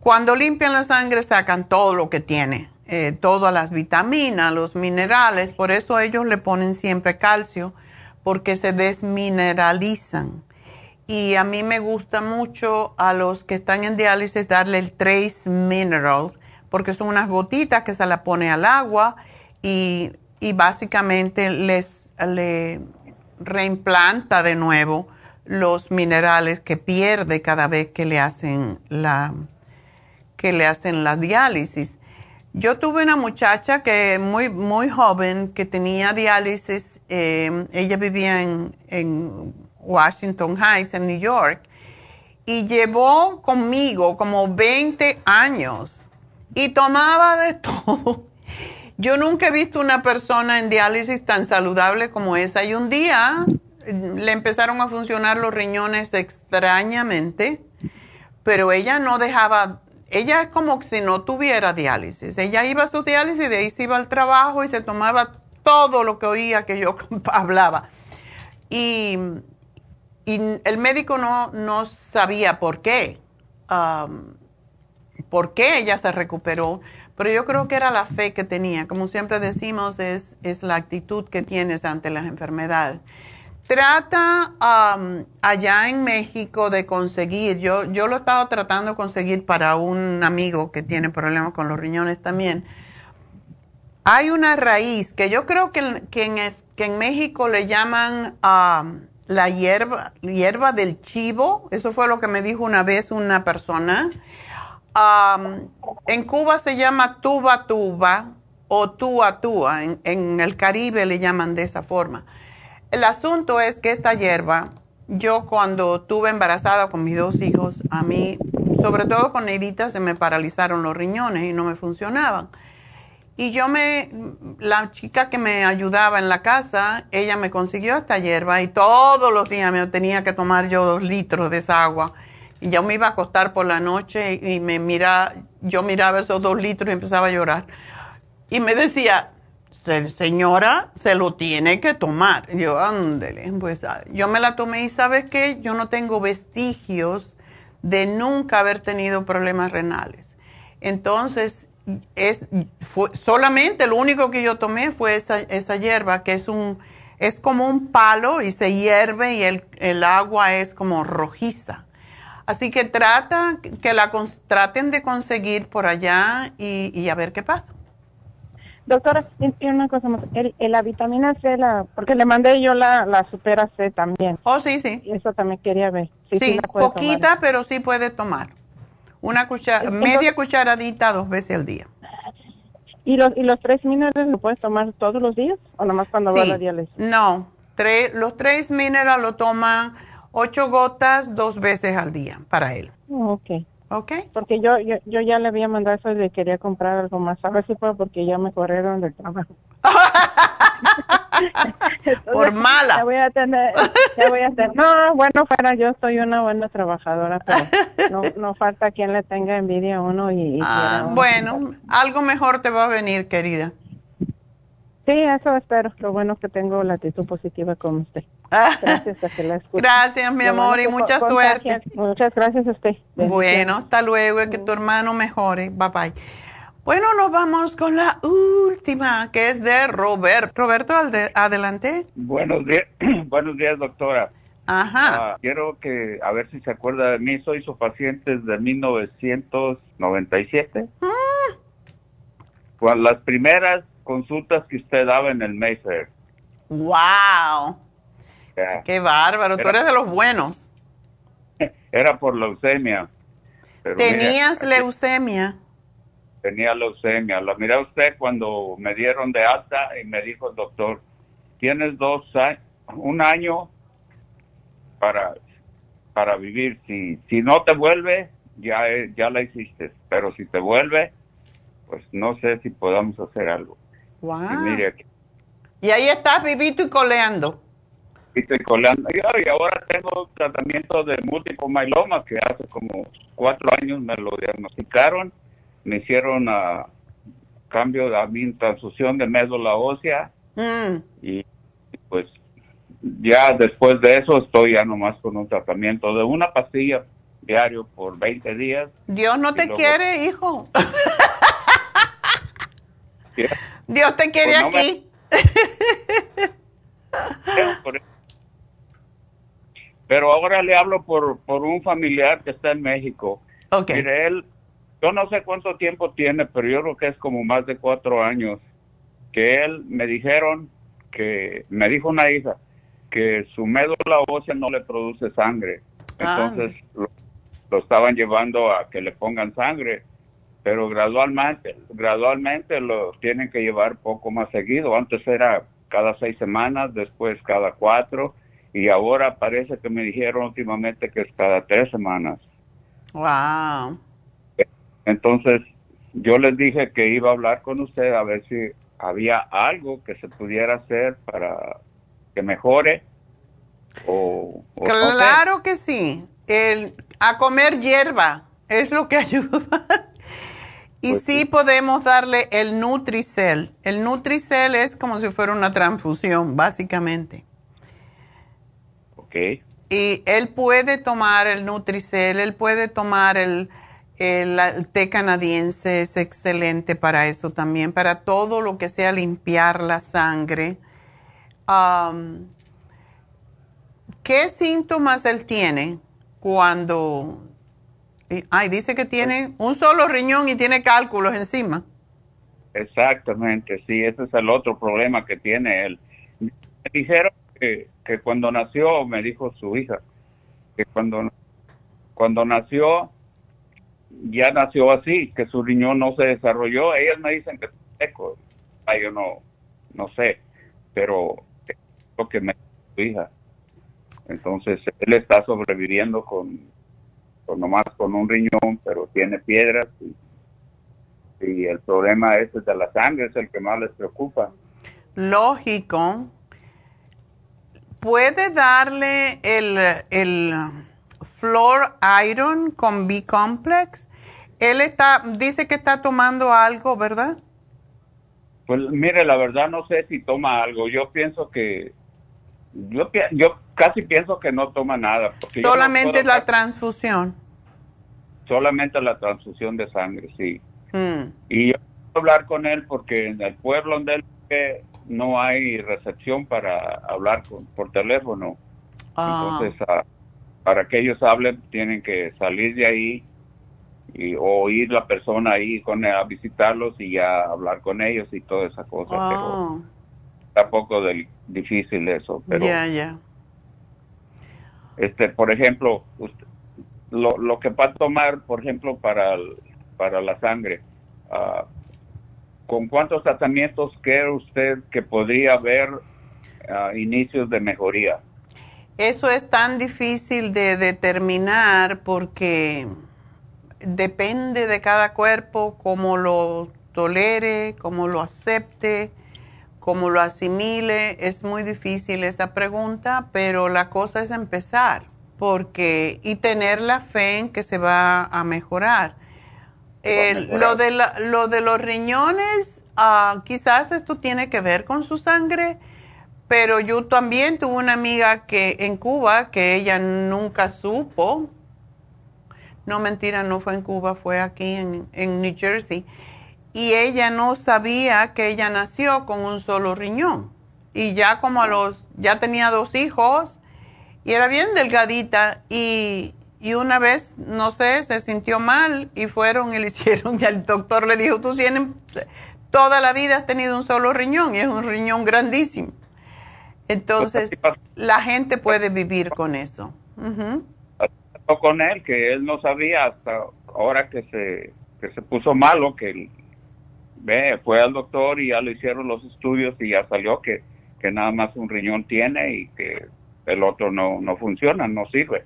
cuando limpian la sangre sacan todo lo que tiene, eh, todas las vitaminas, los minerales, por eso ellos le ponen siempre calcio, porque se desmineralizan. Y a mí me gusta mucho a los que están en diálisis darle el Trace Minerals, porque son unas gotitas que se la pone al agua y, y básicamente les le reimplanta de nuevo los minerales que pierde cada vez que le hacen la que le hacen la diálisis. Yo tuve una muchacha que muy muy joven que tenía diálisis, eh, ella vivía en, en Washington Heights, en New York, y llevó conmigo como 20 años y tomaba de *laughs* todo. Yo nunca he visto una persona en diálisis tan saludable como esa. Y un día le empezaron a funcionar los riñones extrañamente, pero ella no dejaba, ella es como si no tuviera diálisis. Ella iba a su diálisis, de ahí se iba al trabajo y se tomaba todo lo que oía que yo *laughs* hablaba. Y, el médico no, no sabía por qué, um, por qué ella se recuperó pero yo creo que era la fe que tenía. Como siempre decimos, es, es la actitud que tienes ante las enfermedades. Trata allá en México de conseguir, yo, yo lo he estado tratando de conseguir para un amigo que tiene problemas con los riñones también. Hay una raíz que yo creo que, que, en, que en, México le llaman la hierba, hierba del chivo. Eso fue lo que me dijo una vez una persona en Cuba se llama tuba tuba o tua tua, en, en, el Caribe le llaman de esa forma. El asunto es que esta hierba, yo cuando estuve embarazada con mis dos hijos, a mí, sobre todo con Neidita, se me paralizaron los riñones y no me funcionaban. Y yo me, la chica que me ayudaba en la casa, ella me consiguió esta hierba y todos los días me tenía que tomar yo dos litros de esa agua y yo me iba a acostar por la noche y me mira, yo miraba esos dos litros y empezaba a llorar. Y me decía, señora, se lo tiene que tomar. yo, ándele, pues ah, yo me la tomé y sabes qué, yo no tengo vestigios de nunca haber tenido problemas renales. Entonces, es fue, solamente lo único que yo tomé fue esa, esa hierba, que es un, es como un palo y se hierve y el, el agua es como rojiza. Así que trata, que la traten de conseguir por allá y, a ver qué pasa. Doctora, una cosa más. la vitamina C, la, porque le mandé yo la, la Supera C también. Oh, sí, sí. Eso también quería ver. Sí, poquita, pero sí puede tomar. Una cuchara, media cucharadita dos veces al día. ¿Y los, ¿Y los tres minerales lo puedes tomar todos los días o nomás cuando va a la diálisis? No, tres, los tres minerales lo toman ocho gotas dos veces al día para él. Ok. ¿Ok? Porque yo, yo, yo ya le había mandado eso y le quería comprar algo más. A ver si puedo porque ya me corrieron del trabajo. *laughs* Por mala. Ya voy a tener, ya voy a tener. No, bueno, fuera yo soy una buena trabajadora, pero no, no falta quien le tenga envidia a uno y... ah, bueno, algo mejor te va a venir, querida. Sí, eso espero. Lo bueno es que tengo la actitud positiva con usted. *laughs* Gracias Gracias, mi amor, y mucha suerte. Muchas gracias a usted. Bueno, hasta luego, y que tu hermano mejore. Bye bye. Bueno, nos vamos con la última, que es de Robert. Roberto, adelante. Buenos días, *clears throat* buenos días, doctora. Ajá. Ah, quiero que, a ver si se acuerda de mí, soy su paciente desde 1997. Mm. Con las primeras consultas que usted daba en el Mayfair. ¡Wow! ¡Qué bárbaro! Tú eres de los buenos. *laughs* Era por leucemia. ¿Tenías leucemia? Tenía leucemia. La miré usted cuando me dieron de alta y me dijo el doctor, tienes dos un año para, para vivir. Si, si no te vuelve, ya, ya la hiciste. Pero si te vuelve, pues no sé si podamos hacer algo. Y, ahí estás vivito y coleando. Vivito y coleando. Y ahora tengo tratamiento de múltiple myeloma que hace como cuatro años me lo diagnosticaron. Me hicieron a cambio de mi transfusión de médula ósea. Mm. Y pues ya después de eso estoy ya nomás con un tratamiento de una pastilla diario por 20 días. Dios no te quiere, hijo. *laughs* Dios te quiere pues aquí. *laughs* Pero ahora le hablo por, por un familiar que está en México. Okay. Mire, él, yo no sé cuánto tiempo tiene, pero yo creo que es como más de cuatro años, que él me dijeron que, me dijo una hija, que su médula ósea no le produce sangre. Ah. Entonces lo estaban llevando a que le pongan sangre pero gradualmente, gradualmente lo tienen que llevar poco más seguido. Antes era cada seis semanas, después cada cuatro, y ahora parece que me dijeron últimamente que es cada tres semanas. Wow. Entonces, yo les dije que iba a hablar con usted a ver si había algo que se pudiera hacer para que mejore O, o no sé. Claro que sí. El, a comer hierba es lo que *laughs* ayuda. Y Pues sí podemos darle el Nutricel. El Nutricel es como si fuera una transfusión, básicamente. Ok. Y él puede tomar el Nutricel, él puede tomar el, el, el té canadiense, es excelente para eso también, para todo lo que sea limpiar la sangre. ¿Qué síntomas él tiene cuando... Ay, dice que tiene un solo riñón y tiene cálculos encima. Exactamente, sí, ese es el otro problema que tiene él. Me dijeron que, que cuando nació, me dijo su hija, que cuando, cuando nació, ya nació así, que su riñón no se desarrolló. Ellas me dicen que es seco. Ay, yo no, no sé, pero es lo que me dijo su hija. Entonces, él está sobreviviendo con, con nomás con un riñón, pero tiene piedras y y el problema ese de la sangre es el que más les preocupa. Lógico. Puede darle el, el Flor Iron con B-Complex. Él está, dice que está tomando algo, ¿verdad? Pues mire, la verdad no sé si toma algo. Yo pienso que yo yo casi pienso que no toma nada. Porque no Solamente puedo la transfusión. solamente la transfusión de sangre, sí. Mm. Y yo quiero hablar con él porque en el pueblo donde él vive no hay recepción para hablar con, por teléfono. Ah. Entonces, ah, para que ellos hablen, tienen que salir de ahí y, o ir la persona ahí con, a visitarlos y ya hablar con ellos y toda esa cosa. Pero Oh, está un poco del- difícil eso. Pero, ya, ya. este, por ejemplo, usted- lo, lo que va a tomar, por ejemplo, para, el- para la sangre, ah, ¿con cuántos tratamientos cree usted que podría haber ah, inicios de mejoría? Eso es tan difícil de determinar porque depende de cada cuerpo, cómo lo tolere, cómo lo acepte, cómo lo asimile. Es muy difícil esa pregunta, pero la cosa es empezar porque y tener la fe en que se va a mejorar. Lo, de la- lo de los riñones, ah, quizás esto tiene que ver con su sangre, pero yo también tuve una amiga que en Cuba que ella nunca supo. No, mentira, no fue en Cuba, fue aquí en, en New Jersey. Y ella no sabía que ella nació con un solo riñón. Y ya como a los, ya tenía dos hijos y era bien delgadita y, y una vez, no sé, se sintió mal y fueron y le *laughs* hicieron y el doctor le dijo, tú tienes, toda la vida has tenido un solo riñón y es un riñón grandísimo. Entonces, la gente puede vivir con eso. Pasó con él, que él no sabía hasta ahora que se, que se puso malo, que ve, fue al doctor y ya le hicieron los estudios y ya salió que, que nada más un riñón tiene y que el otro no, no funciona, no sirve.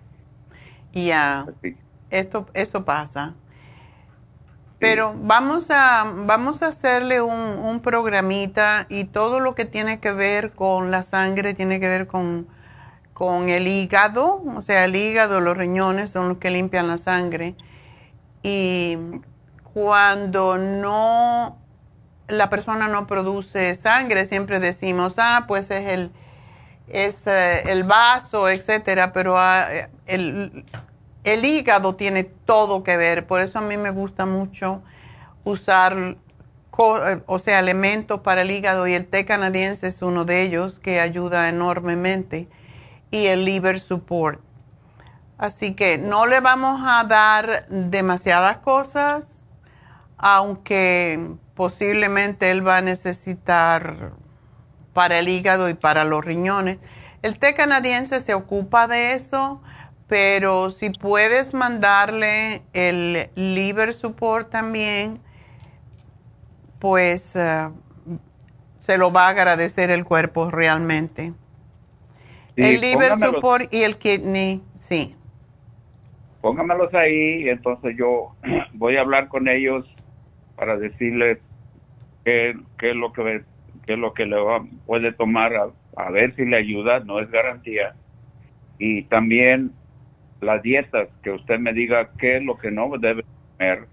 Ya, esto, eso pasa. Pero vamos a, vamos a hacerle un, un programita y todo lo que tiene que ver con la sangre tiene que ver con, con el hígado, o sea, el hígado, los riñones son los que limpian la sangre. Y cuando no, la persona no produce sangre, siempre decimos, ah, pues es el, es eh, el vaso, etcétera, pero ah, eh, el, el hígado tiene todo que ver, por eso a mí me gusta mucho usar, eh, o sea, elementos para el hígado y el té canadiense es uno de ellos que ayuda enormemente y el liver support. Así que no le vamos a dar demasiadas cosas, aunque posiblemente él va a necesitar para el hígado y para los riñones. El té canadiense se ocupa de eso, pero si puedes mandarle el liver support también, pues eh, se lo va a agradecer el cuerpo realmente. Sí, el liver support y el kidney, sí. póngamelos ahí entonces yo *clears throat* voy a hablar con ellos para decirles qué, qué es lo que qué es lo que le va- puede tomar a, a ver si le ayuda no es garantía y también las dietas, que usted me diga qué es lo que no debe comer.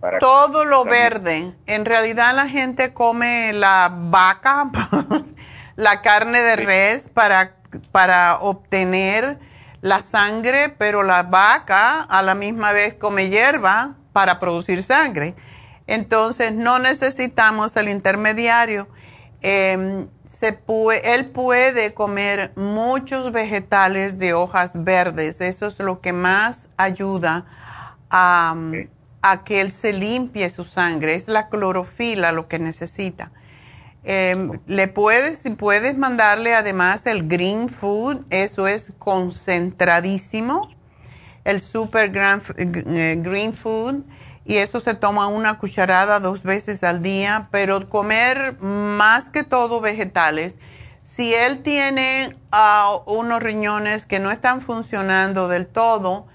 para Todo que lo también- verde. En realidad la gente come la vaca, *laughs* la carne de res para, para obtener la sangre, pero la vaca a la misma vez come hierba para producir sangre. Entonces no necesitamos el intermediario. Em, se él puede comer muchos vegetales de hojas verdes. Eso es lo que más ayuda a, a que él se limpie su sangre. Es la clorofila lo que necesita. Em, le puedes, si puedes mandarle además el green food, eso es concentradísimo, el super gran- eh, green food, y eso se toma una cucharada dos veces al día, pero comer más que todo vegetales. Si él tiene ah, unos riñones que no están funcionando del todo,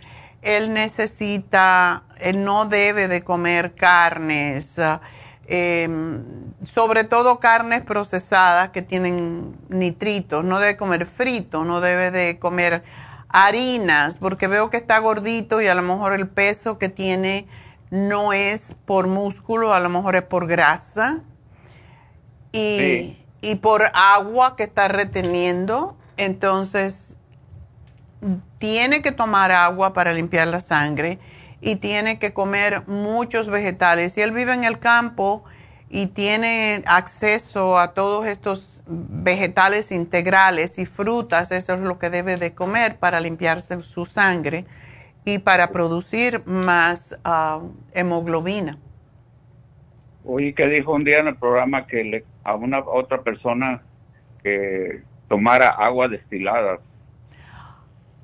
él necesita, él no debe de comer carnes, ah, em, sobre todo carnes procesadas que tienen nitritos, no debe comer frito, no debe de comer harinas, porque veo que está gordito y a lo mejor el peso que tiene no es por músculo, a lo mejor es por grasa y, Sí. y por agua que está reteniendo. Entonces, tiene que tomar agua para limpiar la sangre y tiene que comer muchos vegetales. Si él vive en el campo y tiene acceso a todos estos vegetales integrales y frutas, eso es lo que debe de comer para limpiarse su sangre y para producir más ah, hemoglobina. Oí que dijo un día en el programa que le, a una otra persona que tomara agua destilada.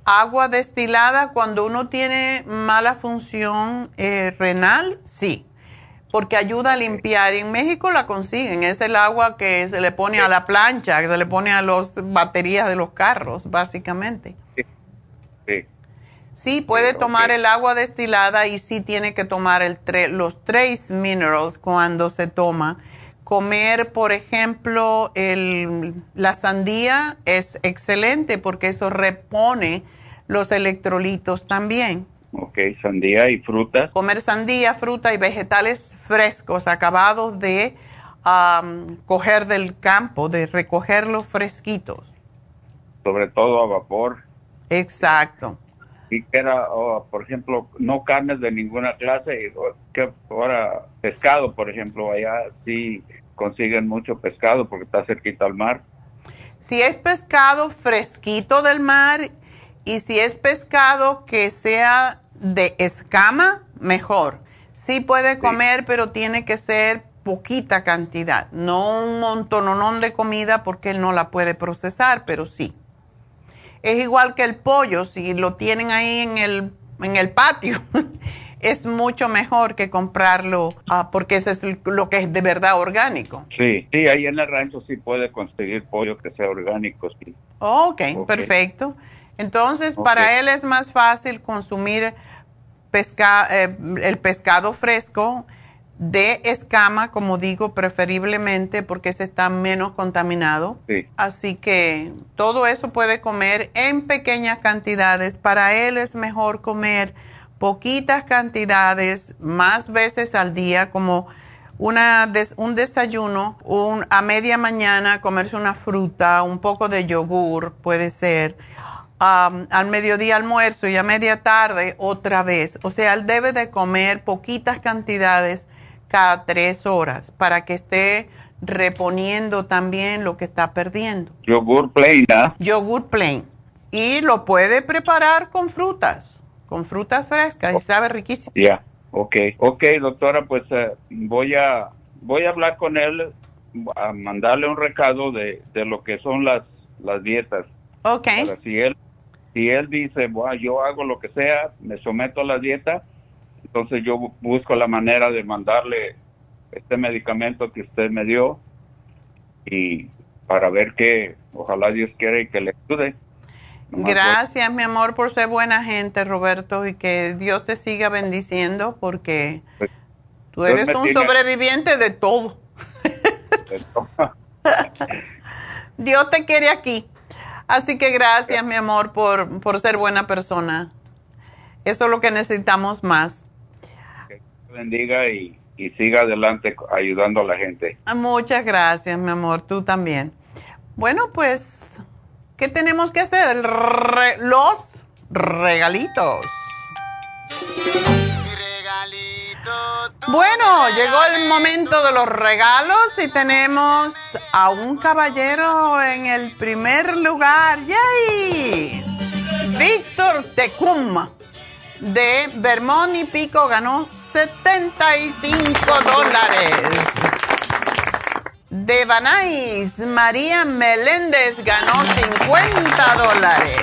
Agua destilada cuando uno tiene mala función eh, renal, sí, porque ayuda a limpiar. En México la consiguen, es el agua que se le pone a la plancha, que se le pone a las baterías de los carros, básicamente. Sí. Sí, puede Sí, tomar ok. el agua destilada y sí tiene que tomar el tre- los trace minerals cuando se toma. Comer, por ejemplo, el, la sandía es excelente porque eso repone los electrolitos también. Ok, sandía y frutas. Comer sandía, fruta y vegetales frescos, acabados de coger del campo, de recogerlos fresquitos. sobre todo a vapor. Exacto. Y que era, oh, por ejemplo, no carnes de ninguna clase. y, oh, que ahora pescado, por ejemplo, allá sí consiguen mucho pescado porque está cerquita al mar. Si es pescado fresquito del mar y si es pescado que sea de escama, mejor. Sí puede comer, pero tiene que ser poquita cantidad, no un montononón de comida porque él no la puede procesar, pero sí. Es igual que el pollo, si lo tienen ahí en el, en el patio, *laughs* es mucho mejor que comprarlo ah, porque eso es lo que es de verdad orgánico. Sí, sí, ahí en el rancho sí puede conseguir pollo que sea orgánico, sí. Ok, Ok. perfecto. Entonces, para él es más fácil consumir pesca- eh, el pescado fresco de escama, como digo, preferiblemente porque ese está menos contaminado. Sí. Así que todo eso puede comer en pequeñas cantidades. Para él es mejor comer poquitas cantidades, más veces al día, como una des- un desayuno, un, a media mañana comerse una fruta, un poco de yogur, puede ser. Am, al mediodía almuerzo y a media tarde otra vez. O sea, él debe de comer poquitas cantidades cada tres horas para que esté reponiendo también lo que está perdiendo. Yogur plain, ¿ah? Yogur plain. Y lo puede preparar con frutas, con frutas frescas y sabe riquísimo. Ya, ok. Ok, doctora, pues eh, voy a voy a hablar con él, a mandarle un recado de, de lo que son las, las dietas. Ok. Para si él si él dice, bueno, yo hago lo que sea, me someto a la dieta, entonces yo bu- busco la manera de mandarle este medicamento que usted me dio y para ver que ojalá Dios quiera y que le ayude. Nomás voy- Gracias, mi amor, por ser buena gente, Roberto, y que Dios te siga bendiciendo porque tú Dios eres un tiene- sobreviviente de todo. *laughs* Dios te quiere aquí. Así que gracias, mi amor, por, por ser buena persona. Eso es lo que necesitamos más. Bendiga y, y siga adelante ayudando a la gente. Muchas gracias, mi amor. Tú también. Bueno, pues, ¿qué tenemos que hacer? Los regalitos. Bueno, llegó el momento de los regalos y tenemos a un caballero en el primer lugar. ¡Yay! Víctor Tecum de Vermont y Pico ganó 75 dólares. De Banais, María Meléndez ganó 50 dólares.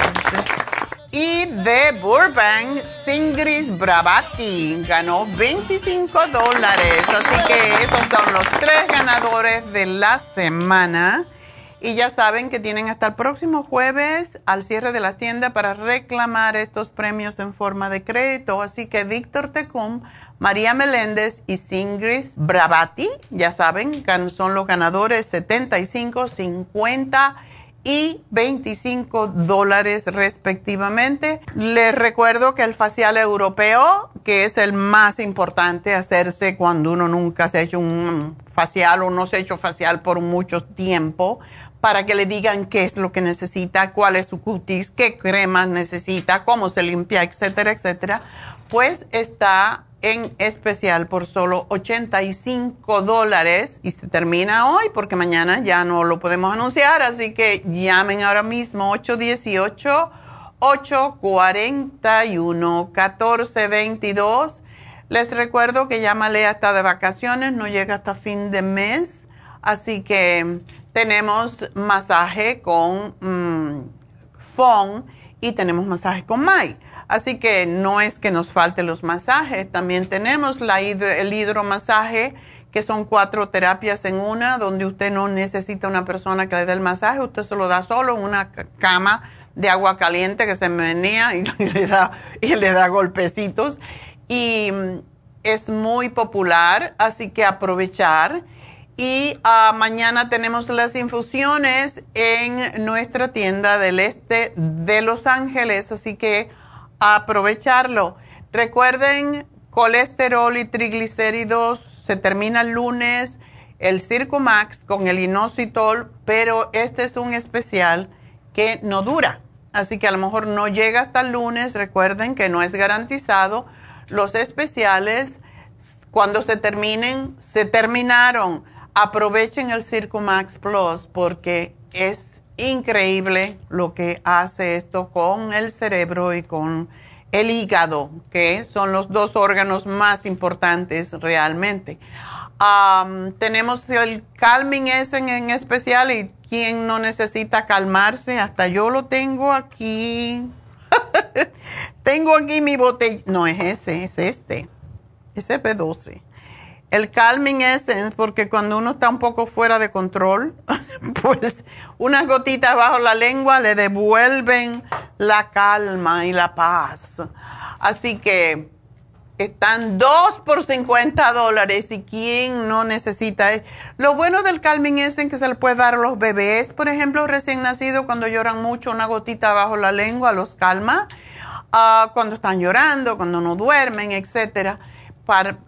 Y de Burbank, Singris Bravati ganó 25 dólares. Así que esos son los tres ganadores de la semana. Y ya saben que tienen hasta el próximo jueves al cierre de la tienda para reclamar estos premios en forma de crédito. Así que Víctor Tecum, María Meléndez y Singris Bravati, ya saben, son los ganadores 75, 50 y 25 dólares respectivamente. Les recuerdo que el facial europeo, que es el más importante hacerse cuando uno nunca se ha hecho un facial o no se ha hecho facial por mucho tiempo, para que le digan qué es lo que necesita, cuál es su cutis, qué cremas necesita, cómo se limpia, etcétera, etcétera, pues está en especial por solo 85 dólares y se termina hoy porque mañana ya no lo podemos anunciar, así que llamen ahora mismo 818 841 1422. Les recuerdo que llámale hasta de vacaciones, no llega hasta fin de mes, así que tenemos masaje con mm, Fon y tenemos masaje con Mai. Así que no es que nos falten los masajes, también tenemos el hidromasaje, que son cuatro terapias en una, donde usted no necesita una persona que le dé el masaje, usted se lo da solo en una ca- cama de agua caliente que se menea *laughs* y, le da, y le da golpecitos. Y mm, es muy popular, así que aprovechar. Y ah, mañana tenemos las infusiones en nuestra tienda del este de Los Ángeles, así que aprovecharlo. Recuerden, colesterol y triglicéridos se termina el lunes, el Circumax con el inositol, pero este es un especial que no dura. Así que a lo mejor no llega hasta el lunes. Recuerden que no es garantizado. Los especiales, cuando se terminen, se terminaron. Aprovechen el Circumax Plus porque es increíble lo que hace esto con el cerebro y con el hígado, que son los dos órganos más importantes realmente. Tenemos el Calming S en, en especial y quien no necesita calmarse, hasta yo lo tengo aquí. *laughs* tengo aquí mi botella, no es ese, es este, es B12. El Calming Essence, porque cuando uno está un poco fuera de control, *laughs* pues unas gotitas bajo la lengua le devuelven la calma y la paz. Así que están dos por 50 dólares y quién no necesita. Lo bueno del Calming Essence que se le puede dar a los bebés, por ejemplo, recién nacidos cuando lloran mucho, una gotita bajo la lengua los calma. Ah, cuando están llorando, cuando no duermen, etcétera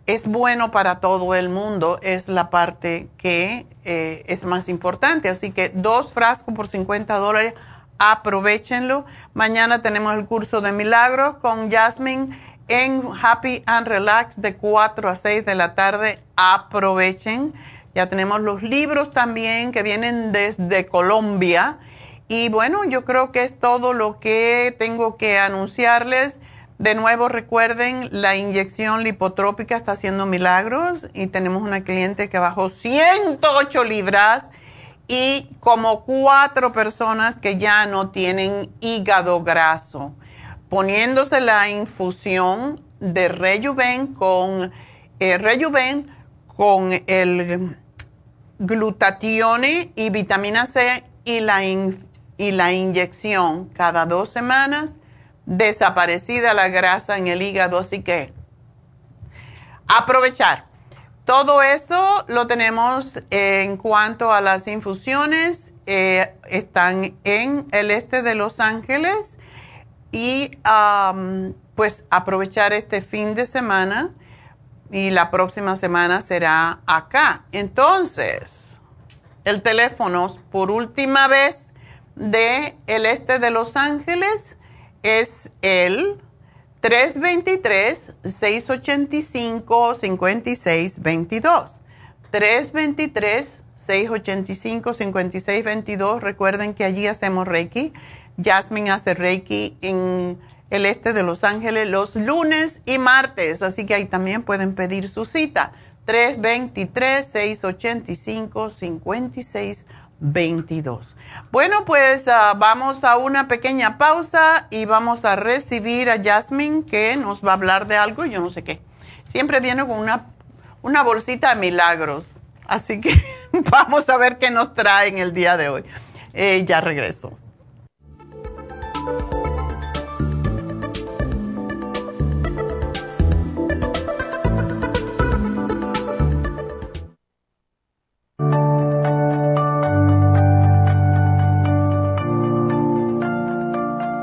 es bueno para todo el mundo, es la parte que eh, es más importante. Así que dos frascos por 50 dólares, aprovechenlo. Mañana tenemos el curso de milagros con Jasmine en Happy and Relax de 4 a 6 de la tarde. Aprovechen. Ya tenemos los libros también que vienen desde Colombia. Y bueno, yo creo que es todo lo que tengo que anunciarles. De nuevo, recuerden, la inyección lipotrópica está haciendo milagros y tenemos una cliente que bajó 108 libras y como cuatro personas que ya no tienen hígado graso. Poniéndose la infusión de Rejuven con, eh, Rejuven con el glutatione y vitamina C y la, y la inyección cada dos semanas desaparecida la grasa en el hígado, así que aprovechar. Todo eso lo tenemos en cuanto a las infusiones eh, están en el este de Los Ángeles y pues aprovechar este fin de semana y la próxima semana será acá. Entonces, el teléfono por última vez de el este de Los Ángeles es el 323-685-5622. 323-685-5622. Recuerden que allí hacemos Reiki. Jasmine hace Reiki en el este de Los Ángeles los lunes y martes, así que ahí también pueden pedir su cita. 323-685-5622. Bueno, pues ah, vamos a una pequeña pausa y vamos a recibir a Jasmine que nos va a hablar de algo, yo no sé qué. Siempre viene con una, una bolsita de milagros, así que *laughs* vamos a ver qué nos trae en el día de hoy. Eh, ya regreso.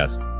Yes.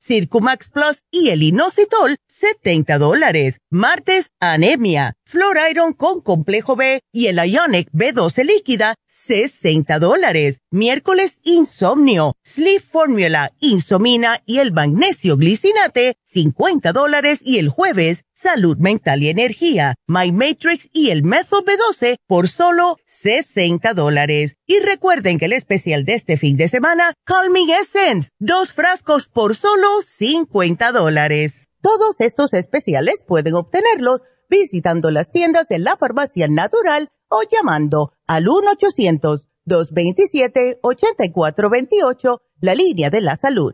Circumax Plus y el inositol, 70 dólares. Martes, anemia, Iron con complejo B y el Ionic B12 líquida, 60 dólares. Miércoles, insomnio, Sleep Formula, insomina y el magnesio glicinate, 50 dólares. Y el jueves, salud mental y energía, My Matrix y el Methyl B12 por solo 60 dólares. Y recuerden que el especial de este fin de semana, Calming Essence, dos frascos por solo 50 dólares. Todos estos especiales pueden obtenerlos visitando las tiendas de la farmacia natural o llamando al 1-800-227-8428, la línea de la salud.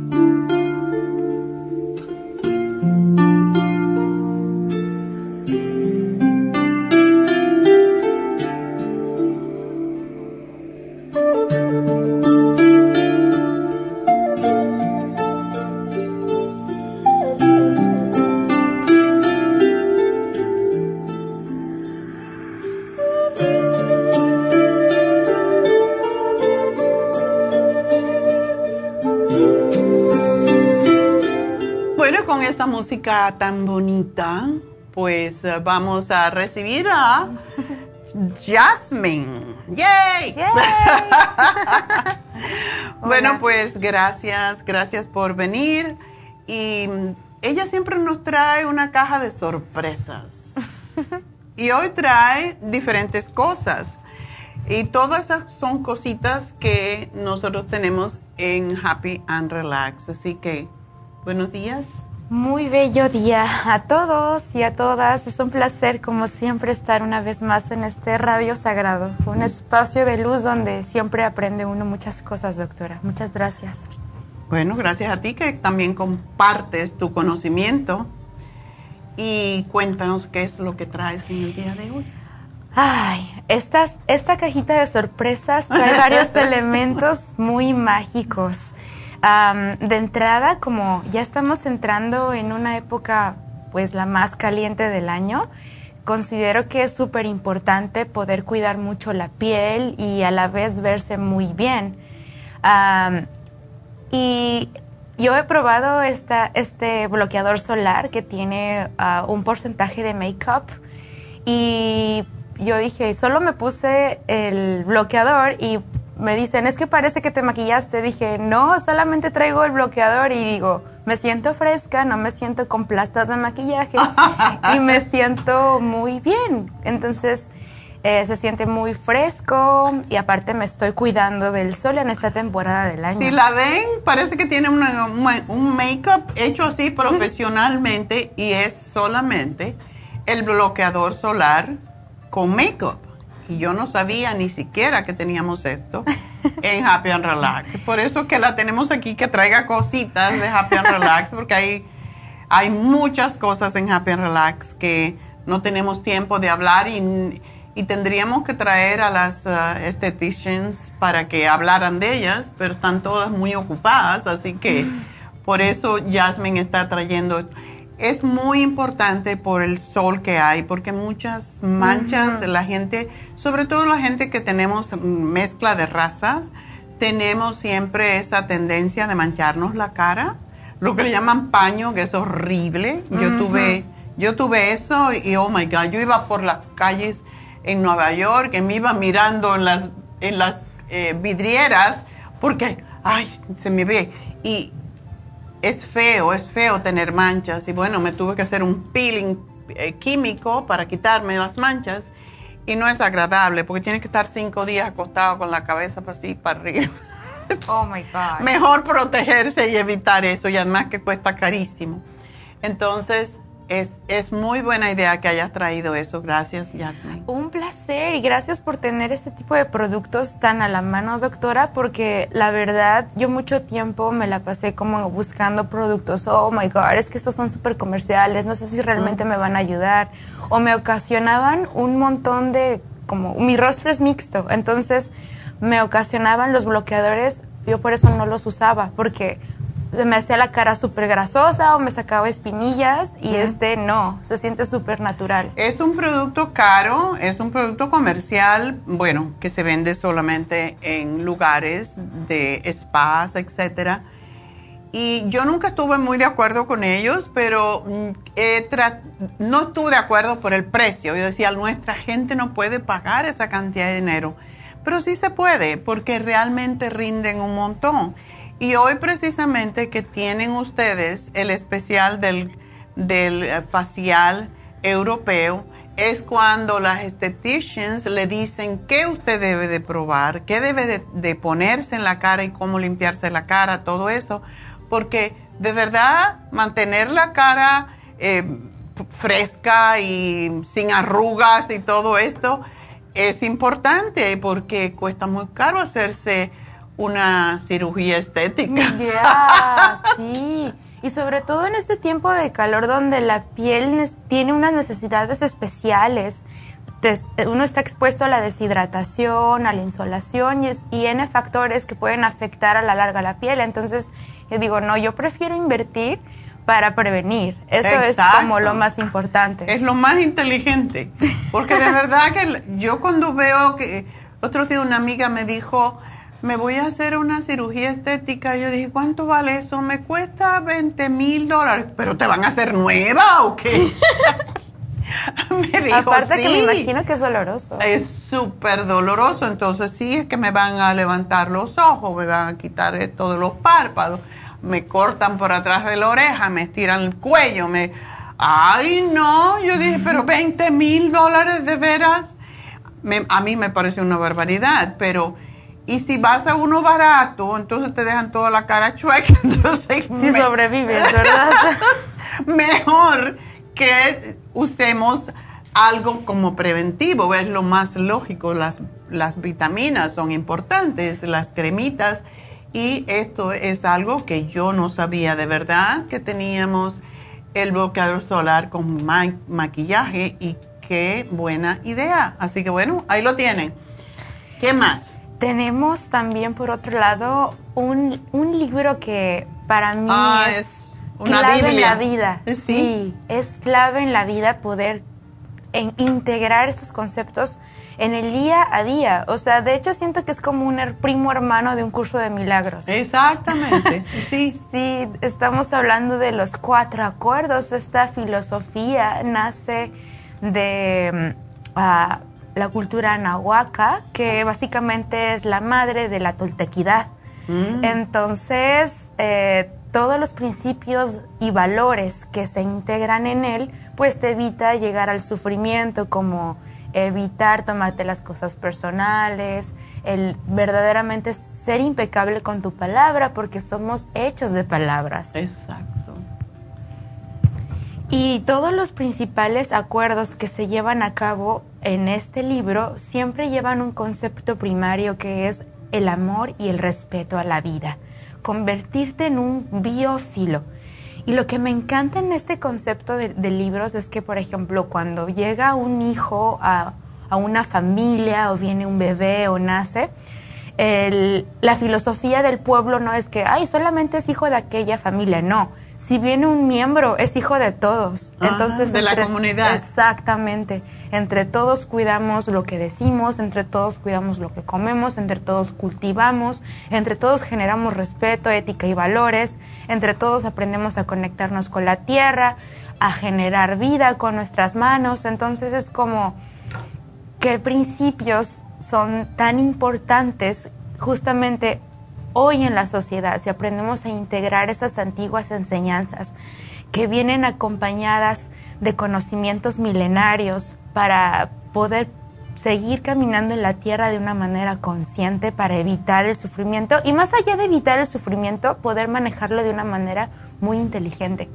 Con esta música tan bonita, pues eh, vamos a recibir a Jasmine. ¡Yay! *laughs* bueno, pues gracias, gracias por venir. Y ella siempre nos trae una caja de sorpresas. *laughs* y hoy trae diferentes cosas. Y todas esas son cositas que nosotros tenemos en Happy and Relax. Así que, buenos días. Muy bello día a todos y a todas. Es un placer, como siempre, estar una vez más en este Radio Sagrado, un espacio de luz donde siempre aprende uno muchas cosas, doctora. Muchas gracias. Bueno, gracias a ti que también compartes tu conocimiento y cuéntanos qué es lo que traes en el día de hoy. Ay, estas, esta cajita de sorpresas trae varios *laughs* elementos muy mágicos. De entrada, como ya estamos entrando en una época pues la más caliente del año, considero que es súper importante poder cuidar mucho la piel y a la vez verse muy bien. y yo he probado esta, este bloqueador solar que tiene ah, un porcentaje de make-up y yo dije, solo me puse el bloqueador y me dicen, es que parece que te maquillaste. Dije, no, solamente traigo el bloqueador y digo, me siento fresca, no me siento con plastas de maquillaje *laughs* y me siento muy bien. Entonces, eh, se siente muy fresco y aparte me estoy cuidando del sol en esta temporada del año. Si la ven, parece que tiene un make-up hecho así profesionalmente y es solamente el bloqueador solar con make-up. Y yo no sabía ni siquiera que teníamos esto *laughs* en Happy and Relax. Por eso que la tenemos aquí, que traiga cositas de Happy and Relax, porque hay, hay muchas cosas en Happy and Relax que no tenemos tiempo de hablar y, y tendríamos que traer a las uh, estheticians para que hablaran de ellas, pero están todas muy ocupadas, así que por eso Jasmine está trayendo es muy importante por el sol que hay, porque muchas manchas, la gente, sobre todo la gente que tenemos mezcla de razas, tenemos siempre esa tendencia de mancharnos la cara, lo que le llaman paño, que es horrible. Yo tuve, yo tuve eso y oh my god, yo iba por las calles en Nueva York y me iba mirando en las, en las eh, vidrieras porque, ay, se me ve. Y es feo, es feo tener manchas y bueno, me tuve que hacer un peeling eh, químico para quitarme las manchas y no es agradable porque tiene que estar cinco días acostado con la cabeza así para arriba. *laughs* Oh my God. Mejor protegerse y evitar eso y además que cuesta carísimo. Entonces, es, muy buena idea que hayas traído eso. Gracias, Yasmin. Un placer y gracias por tener este tipo de productos tan a la mano, doctora, porque la verdad yo mucho tiempo me la pasé como buscando productos. Oh my God, es que estos son súper comerciales, no sé si realmente me van a ayudar. O me ocasionaban un montón de, como mi rostro es mixto, entonces me ocasionaban los bloqueadores, yo por eso no los usaba, porque me hacía la cara súper grasosa o me sacaba espinillas y este no, se siente súper natural. Es un producto caro, es un producto comercial, bueno, que se vende solamente en lugares de spas, etcétera. Y yo nunca estuve muy de acuerdo con ellos, pero mm, no estuve de acuerdo por el precio. Yo decía, nuestra gente no puede pagar esa cantidad de dinero. Pero sí se puede, porque realmente rinden un montón. Y hoy precisamente que tienen ustedes el especial del, del facial europeo, es cuando las estheticians le dicen qué usted debe de probar, qué debe de, ponerse en la cara y cómo limpiarse la cara, todo eso, porque de verdad mantener la cara eh, fresca y sin arrugas y todo esto es importante porque cuesta muy caro hacerse una cirugía estética. Ya, *laughs* sí. Y sobre todo en este tiempo de calor donde la piel tiene unas necesidades especiales. Uno está expuesto a la deshidratación, a la insolación y, es, y N factores que pueden afectar a la larga la piel. Entonces, yo digo, no, yo prefiero invertir para prevenir. Eso es como lo más importante. Es lo más inteligente. Porque de *laughs* verdad que yo cuando veo que... Otro día una amiga me dijo, me voy a hacer una cirugía estética. Yo dije, ¿cuánto vale eso? Me cuesta 20 mil dólares. ¿Pero te van a hacer nueva o qué? *laughs* me dijo, Aparte que me imagino que es doloroso. Es súper doloroso. Entonces sí es que me van a levantar los ojos, me van a quitar eh, todos los párpados, me cortan por atrás de la oreja, me estiran el cuello, me... Ay, no, yo dije, pero 20 mil dólares de veras. a mí me parece una barbaridad, pero y si vas a uno barato, entonces te dejan toda la cara chueca. *laughs* Entonces, si sobrevives, ¿verdad? *laughs* mejor que usemos algo como preventivo, es lo más lógico. Las, las vitaminas son importantes, las cremitas. Y esto es algo que yo no sabía de verdad, que teníamos el bloqueador solar con maquillaje y qué buena idea. Así que bueno, ahí lo tienen. ¿Qué más? Tenemos también, por otro lado, un, un libro que para mí ah, es, clave en la vida. ¿Sí? es clave en la vida poder integrar estos conceptos en el día a día. O sea, de hecho siento que es como un primo hermano de un curso de milagros. Exactamente, *laughs* sí. Sí, estamos hablando de los cuatro acuerdos. Esta filosofía nace de... Uh, la cultura nahuaca, que básicamente es la madre de la toltequidad. Mm. Entonces, eh, todos los principios y valores que se integran en él, pues te evita llegar al sufrimiento, como evitar tomarte las cosas personales, el verdaderamente ser impecable con tu palabra, porque somos hechos de palabras. Exacto. Y todos los principales acuerdos que se llevan a cabo en este libro siempre llevan un concepto primario que es el amor y el respeto a la vida, convertirte en un biófilo. Y lo que me encanta en este concepto de, libros es que, por ejemplo, cuando llega un hijo a, una familia o viene un bebé o nace, la filosofía del pueblo no es que, ay, solamente es hijo de aquella familia, no si viene un miembro, es hijo de todos. Entonces, de la comunidad. Exactamente. Entre todos cuidamos lo que decimos, entre todos cuidamos lo que comemos, entre todos cultivamos, entre todos generamos respeto, ética y valores, entre todos aprendemos a conectarnos con la tierra, a generar vida con nuestras manos. Entonces es como que principios son tan importantes justamente hoy en la sociedad, si aprendemos a integrar esas antiguas enseñanzas que vienen acompañadas de conocimientos milenarios para poder seguir caminando en la tierra de una manera consciente para evitar el sufrimiento y más allá de evitar el sufrimiento, poder manejarlo de una manera muy inteligente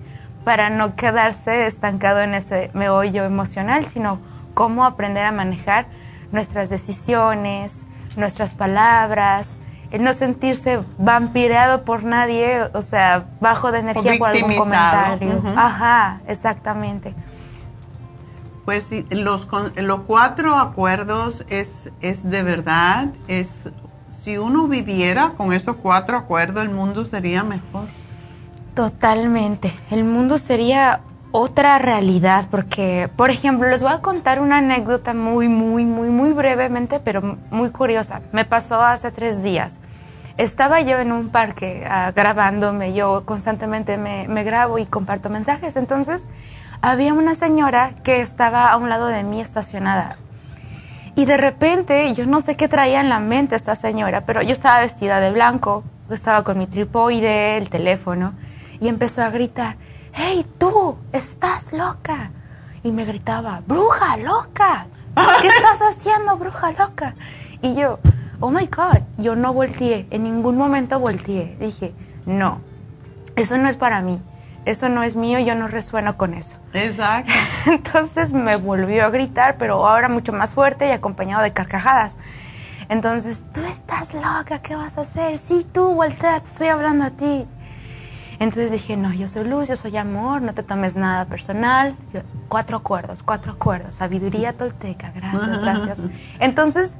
para no quedarse estancado en ese meollo emocional, sino cómo aprender a manejar nuestras decisiones, nuestras palabras, el no sentirse vampireado por nadie, o sea, bajo de energía por algún comentario. Ajá, exactamente. Pues los, los cuatro acuerdos es, es de verdad, es si uno viviera con esos cuatro acuerdos, el mundo sería mejor. Totalmente, el mundo sería otra realidad, porque, por ejemplo, les voy a contar una anécdota muy, muy, muy, muy brevemente, pero muy curiosa. Me pasó hace tres días. Estaba yo en un parque ah, grabándome, yo constantemente me, me grabo y comparto mensajes, entonces había una señora que estaba a un lado de mí estacionada. Y de repente, yo no sé qué traía en la mente esta señora, pero yo estaba vestida de blanco, estaba con mi tripoide, el teléfono, y empezó a gritar, hey tú, estás loca. Y me gritaba, bruja loca, ¿qué estás haciendo, bruja loca? Y yo, oh my God, yo no volteé, en ningún momento volteé. Dije, no, eso no es para mí, eso no es mío, yo no resueno con eso. Exacto. *laughs* Entonces me volvió a gritar, pero ahora mucho más fuerte y acompañado de carcajadas. Entonces, tú estás loca, ¿qué vas a hacer? Sí, tú, voltea, te estoy hablando a ti. Entonces dije, no, yo soy luz, yo soy amor, no te tomes nada personal. cuatro acuerdos, cuatro acuerdos, sabiduría tolteca, gracias, gracias. *laughs* Entonces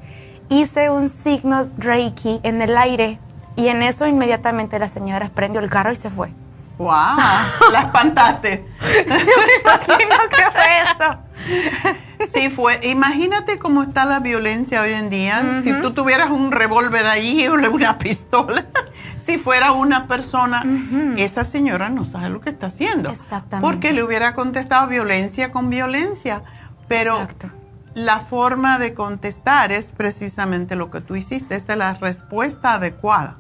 hice un signo Reiki en el aire y en eso inmediatamente la señora prendió el carro y se fue. ¡Wow! *laughs* La espantaste. me imagino que fue eso. Sí, fue. Imagínate cómo está la violencia hoy en día. Si tú tuvieras un revólver ahí o una pistola, si fuera una persona, esa señora no sabe lo que está haciendo. Exactamente. Porque le hubiera contestado violencia con violencia. Pero la forma de contestar es precisamente lo que tú hiciste. Esta es la respuesta adecuada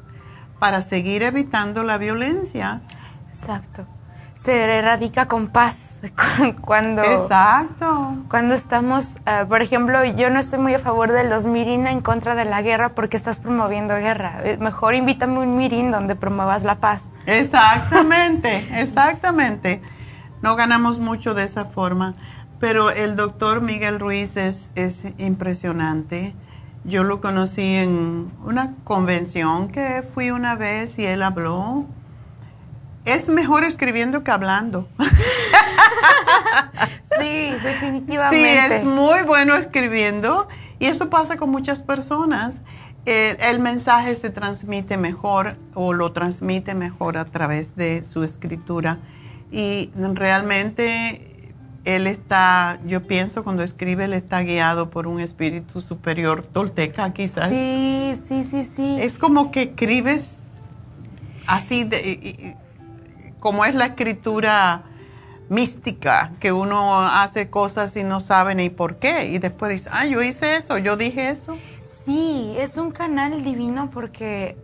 para seguir evitando la violencia. Exacto. Se erradica con paz *laughs* cuando Exacto. cuando estamos ah, por ejemplo yo no estoy muy a favor de los mirin en contra de la guerra porque estás promoviendo guerra Eh, mejor invítame un mirin donde promuevas la paz Exactamente, *laughs* exactamente. No ganamos mucho de esa forma, pero el doctor Miguel Ruiz es, es impresionante. Yo lo conocí en una convención que fui una vez y él habló. Es mejor escribiendo que hablando. *laughs* sí *laughs* Sí, definitivamente es muy bueno escribiendo y eso pasa con muchas personas. El, el mensaje se transmite mejor o lo transmite mejor a través de su escritura y realmente él está, yo pienso cuando escribe, él está guiado por un espíritu superior tolteca quizás. Sí, sí, sí, sí. Es como que escribes así, de, y- y- como es la escritura mística, que uno hace cosas y no sabe ni por qué, y después dice, ah, yo hice eso, yo dije eso. Sí, es un canal divino porque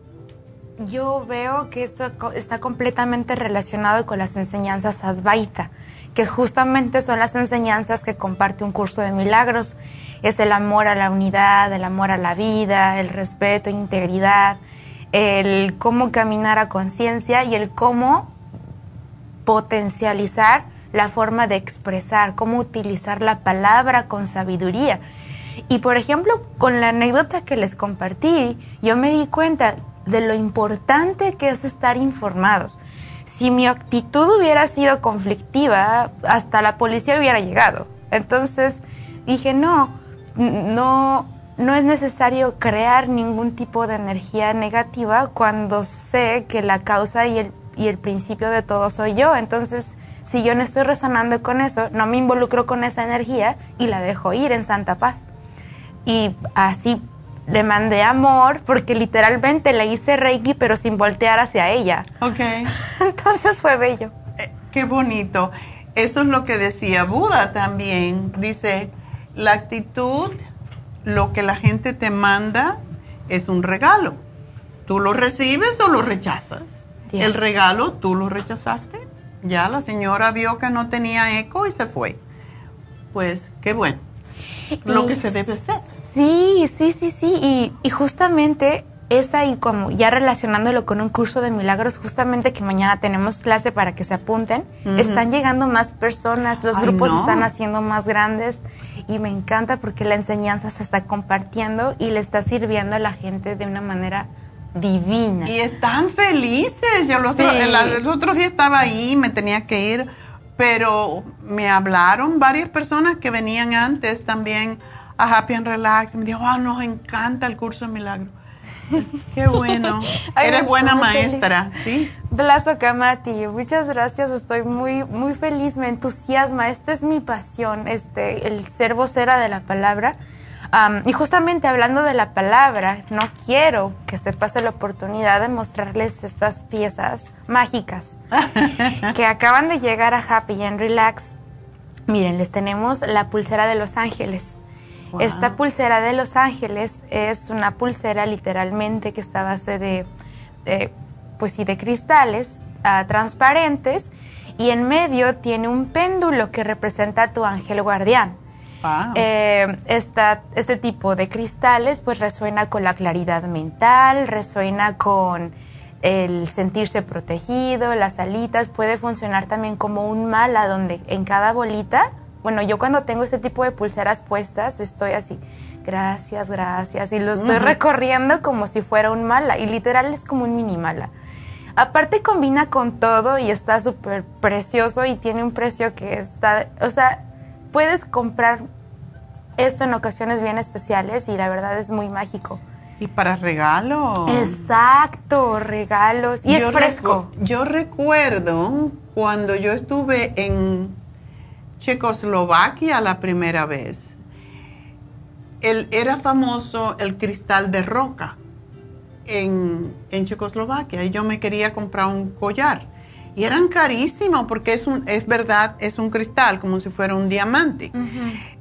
yo veo que esto está completamente relacionado con las enseñanzas Advaita, que justamente son las enseñanzas que comparte un curso de milagros. Es el amor a la unidad, el amor a la vida, el respeto, integridad, el cómo caminar a conciencia y el cómo potencializar la forma de expresar, cómo utilizar la palabra con sabiduría. Y por ejemplo, con la anécdota que les compartí, yo me di cuenta de lo importante que es estar informados. Si mi actitud hubiera sido conflictiva, hasta la policía hubiera llegado. Entonces dije, no, no, no es necesario crear ningún tipo de energía negativa cuando sé que la causa y el, y el principio de todo soy yo. Entonces, si yo no estoy resonando con eso, no me involucro con esa energía y la dejo ir en santa paz. Y así le mandé amor porque literalmente le hice reiki pero sin voltear hacia ella. Ok. *laughs* Entonces fue bello. Qué bonito. Eso es lo que decía Buda también. Dice, la actitud, lo que la gente te manda es un regalo. Tú lo recibes o lo rechazas. Yes. El regalo, tú lo rechazaste. Ya la señora vio que no tenía eco y se fue. Pues qué bueno. Lo Y que se debe hacer. Sí, sí, sí, sí. Y, y justamente es ahí como ya relacionándolo con un curso de milagros, justamente que mañana tenemos clase para que se apunten. Están llegando más personas, los Ay, grupos no. están haciendo más grandes y me encanta porque la enseñanza se está compartiendo y le está sirviendo a la gente de una manera divina. Y están felices. Yo los, Sí. otro- el, el otro día estaba ahí, me tenía que ir, pero me hablaron varias personas que venían antes también a Happy and Relax. Me dijo, ah, nos encanta el curso de milagro. *laughs* Qué bueno. Ay, Eres buena feliz. maestra, ¿sí? Blas Camati, muchas gracias, estoy muy, muy feliz, me entusiasma, esto es mi pasión, este, el ser vocera de la palabra. Am, y justamente hablando de la palabra, no quiero que se pase la oportunidad de mostrarles estas piezas mágicas *laughs* que acaban de llegar a Happy and Relax. Miren, les tenemos la pulsera de Los Ángeles. Wow. Esta pulsera de Los Ángeles es una pulsera literalmente que está a base de, de, pues sí, de cristales ah, transparentes y en medio tiene un péndulo que representa a tu ángel guardián. Eh, esta- este tipo de cristales pues resuena con la claridad mental, resuena con el sentirse protegido, las alitas, puede funcionar también como un mala donde en cada bolita, bueno, yo cuando tengo este tipo de pulseras puestas estoy así, gracias, gracias, y lo estoy recorriendo como si fuera un mala, y literal es como un mini mala. Aparte combina con todo y está súper precioso y tiene un precio que está, o sea, puedes comprar esto en ocasiones bien especiales y la verdad es muy mágico. Y para regalo. Exacto, regalos. Y es Yo fresco. recu- yo recuerdo cuando yo estuve en Checoslovaquia la primera vez. el, era famoso el cristal de roca en, en Checoslovaquia y yo me quería comprar un collar. Y eran carísimos porque es, un, es verdad, es un cristal como si fuera un diamante.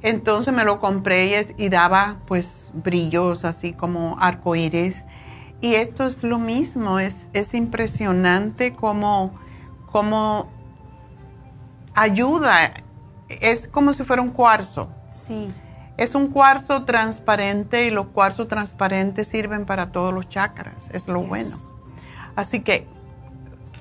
Entonces me lo compré y, y, daba pues brillos así como arcoíris. Y esto es lo mismo, es, es impresionante como, como ayuda, es como si fuera un cuarzo. Sí. Es un cuarzo transparente y los cuarzos transparentes sirven para todos los chakras, es lo bueno. Así que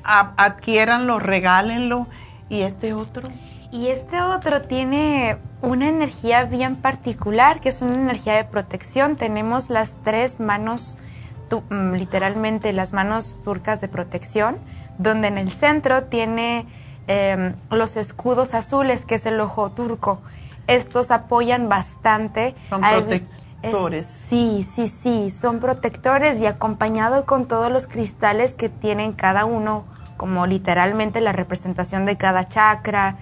adquiéranlo, regálenlo. ¿Y este otro? Y este otro tiene una energía bien particular, que es una energía de protección. Tenemos las tres manos, mm, literalmente las manos turcas de protección, donde en el centro tiene em, los escudos azules, que es el ojo turco. Estos apoyan bastante. Son protectores. sí, sí, sí, son protectores y acompañado con todos los cristales que tienen cada uno como literalmente la representación de cada chakra.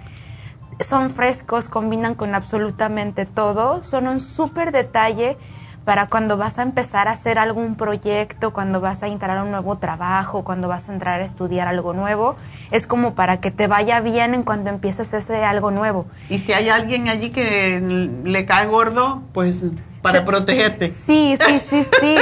Son frescos, combinan con absolutamente todo, son un súper detalle para cuando vas a empezar a hacer algún proyecto, cuando vas a entrar a un nuevo trabajo, cuando vas a entrar a estudiar algo nuevo, es como para que te vaya bien en cuando empieces ese algo nuevo. Y si hay alguien allí que le cae gordo, pues para protegerte. Sí, sí, sí, sí.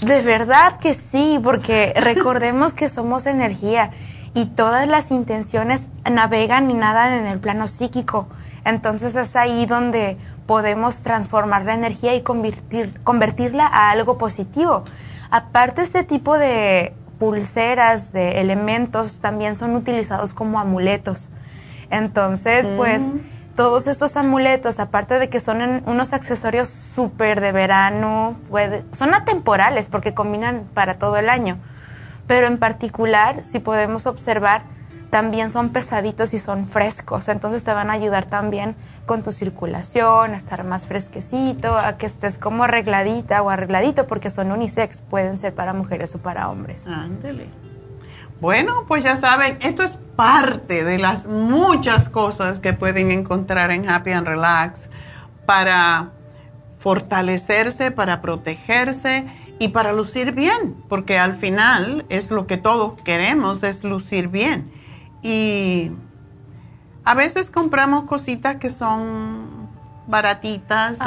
*laughs* De verdad que sí, porque recordemos que somos energía y todas las intenciones navegan y nadan en el plano psíquico. Entonces es ahí donde podemos transformar la energía y convertir, convertirla a algo positivo. Aparte, este tipo de pulseras, de elementos, también son utilizados como amuletos. Entonces, pues, todos estos amuletos, aparte de que son unos accesorios súper de verano, son atemporales porque combinan para todo el año pero en particular, si podemos observar, también son pesaditos y son frescos, entonces te van a ayudar también con tu circulación, a estar más fresquecito, a que estés como arregladita o arregladito, porque son unisex, pueden ser para mujeres o para hombres. Ándele. Bueno, pues ya saben, esto es parte de las muchas cosas que pueden encontrar en Happy and Relax para fortalecerse, para protegerse y para lucir bien, porque al final es lo que todos queremos, es lucir bien. Y a veces compramos cositas que son baratitas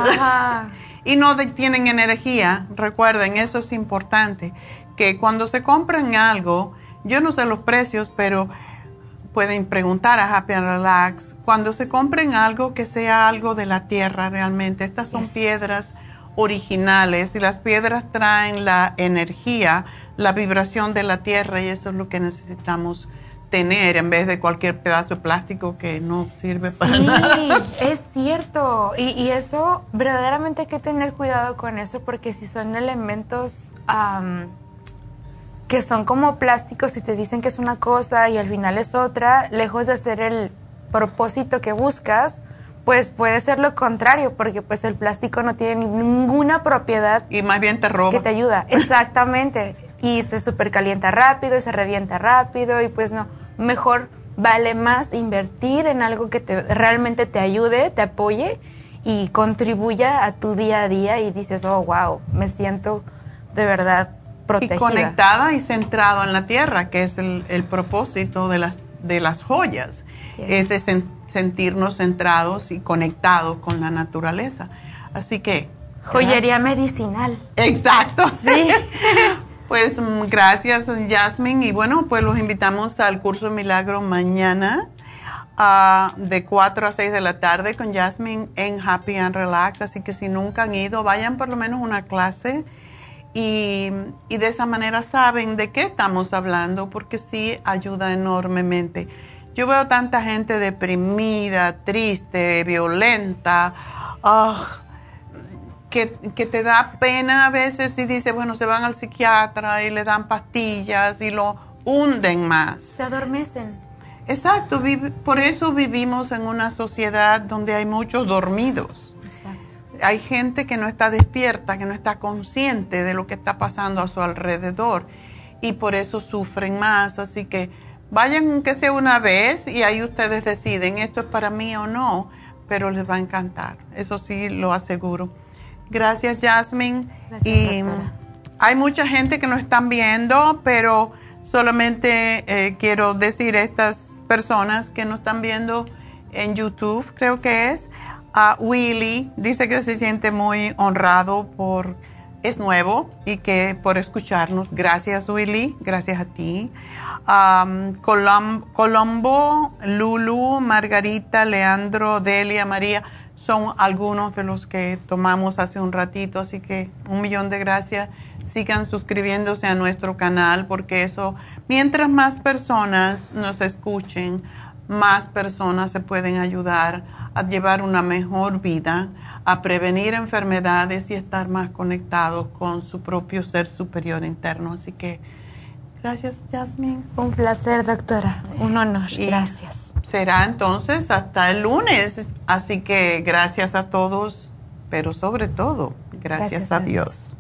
*laughs* y no tienen energía. Recuerden, eso es importante, que cuando se compran algo, yo no sé los precios, pero pueden preguntar a Happy and Relax, cuando se compren algo que sea algo de la tierra realmente, estas son piedras originales y las piedras traen la energía, la vibración de la tierra y eso es lo que necesitamos tener en vez de cualquier pedazo de plástico que no sirve para nada. Es cierto, y, eso verdaderamente hay que tener cuidado con eso porque si son elementos que son como plásticos y te dicen que es una cosa y al final es otra, lejos de ser el propósito que buscas, pues puede ser lo contrario, porque pues el plástico no tiene ninguna propiedad. Y más bien te roba. Que te ayuda, *laughs* exactamente. y se supercalienta rápido y se revienta rápido y pues no, mejor vale más invertir en algo que te, realmente te ayude, te apoye y contribuya a tu día a día y dices, oh, wow, me siento de verdad protegida. Y conectada y centrado en la tierra, que es el, propósito de las, de las joyas. Es de sentirnos centrados y conectados con la naturaleza. Así que... Joyería medicinal. Exacto. Sí. *laughs* pues mm, gracias, Jasmine. Y bueno, pues los invitamos al curso Milagro mañana ah, de 4 a 6 de la tarde con Jasmine en Happy and Relax. Así que si nunca han ido, vayan por lo menos una clase. Y, y de esa manera saben de qué estamos hablando, porque sí ayuda enormemente. Yo veo tanta gente deprimida, triste, violenta, ah, que, te da pena a veces y dice, bueno, se van al psiquiatra y le dan pastillas y lo hunden más. Se adormecen. Exacto, por eso vivimos en una sociedad donde hay muchos dormidos. Exacto. Hay gente que no está despierta, que no está consciente de lo que está pasando a su alrededor y por eso sufren más. Así que Vayan aunque sea una vez y ahí ustedes deciden esto es para mí o no, pero les va a encantar, eso sí lo aseguro. Gracias, Jasmine. y hay mucha gente que nos están viendo, pero solamente eh, quiero decir a estas personas que nos están viendo en YouTube, creo que es. a Willy dice que se siente muy honrado por es nuevo y que por escucharnos. Gracias, Willy. Gracias a ti. Colombo, Lulu, Margarita, Leandro, Delia, María son algunos de los que tomamos hace un ratito. Así que un millón de gracias. Sigan suscribiéndose a nuestro canal porque eso, mientras más personas nos escuchen, más personas se pueden ayudar a llevar una mejor vida a prevenir enfermedades y estar más conectados con su propio ser superior interno. Así que gracias, Jasmine. Un placer, doctora. Un honor. gracias. Será entonces hasta el lunes. Así que gracias a todos, pero sobre todo, gracias, a, Dios.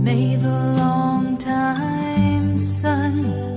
May the long time sun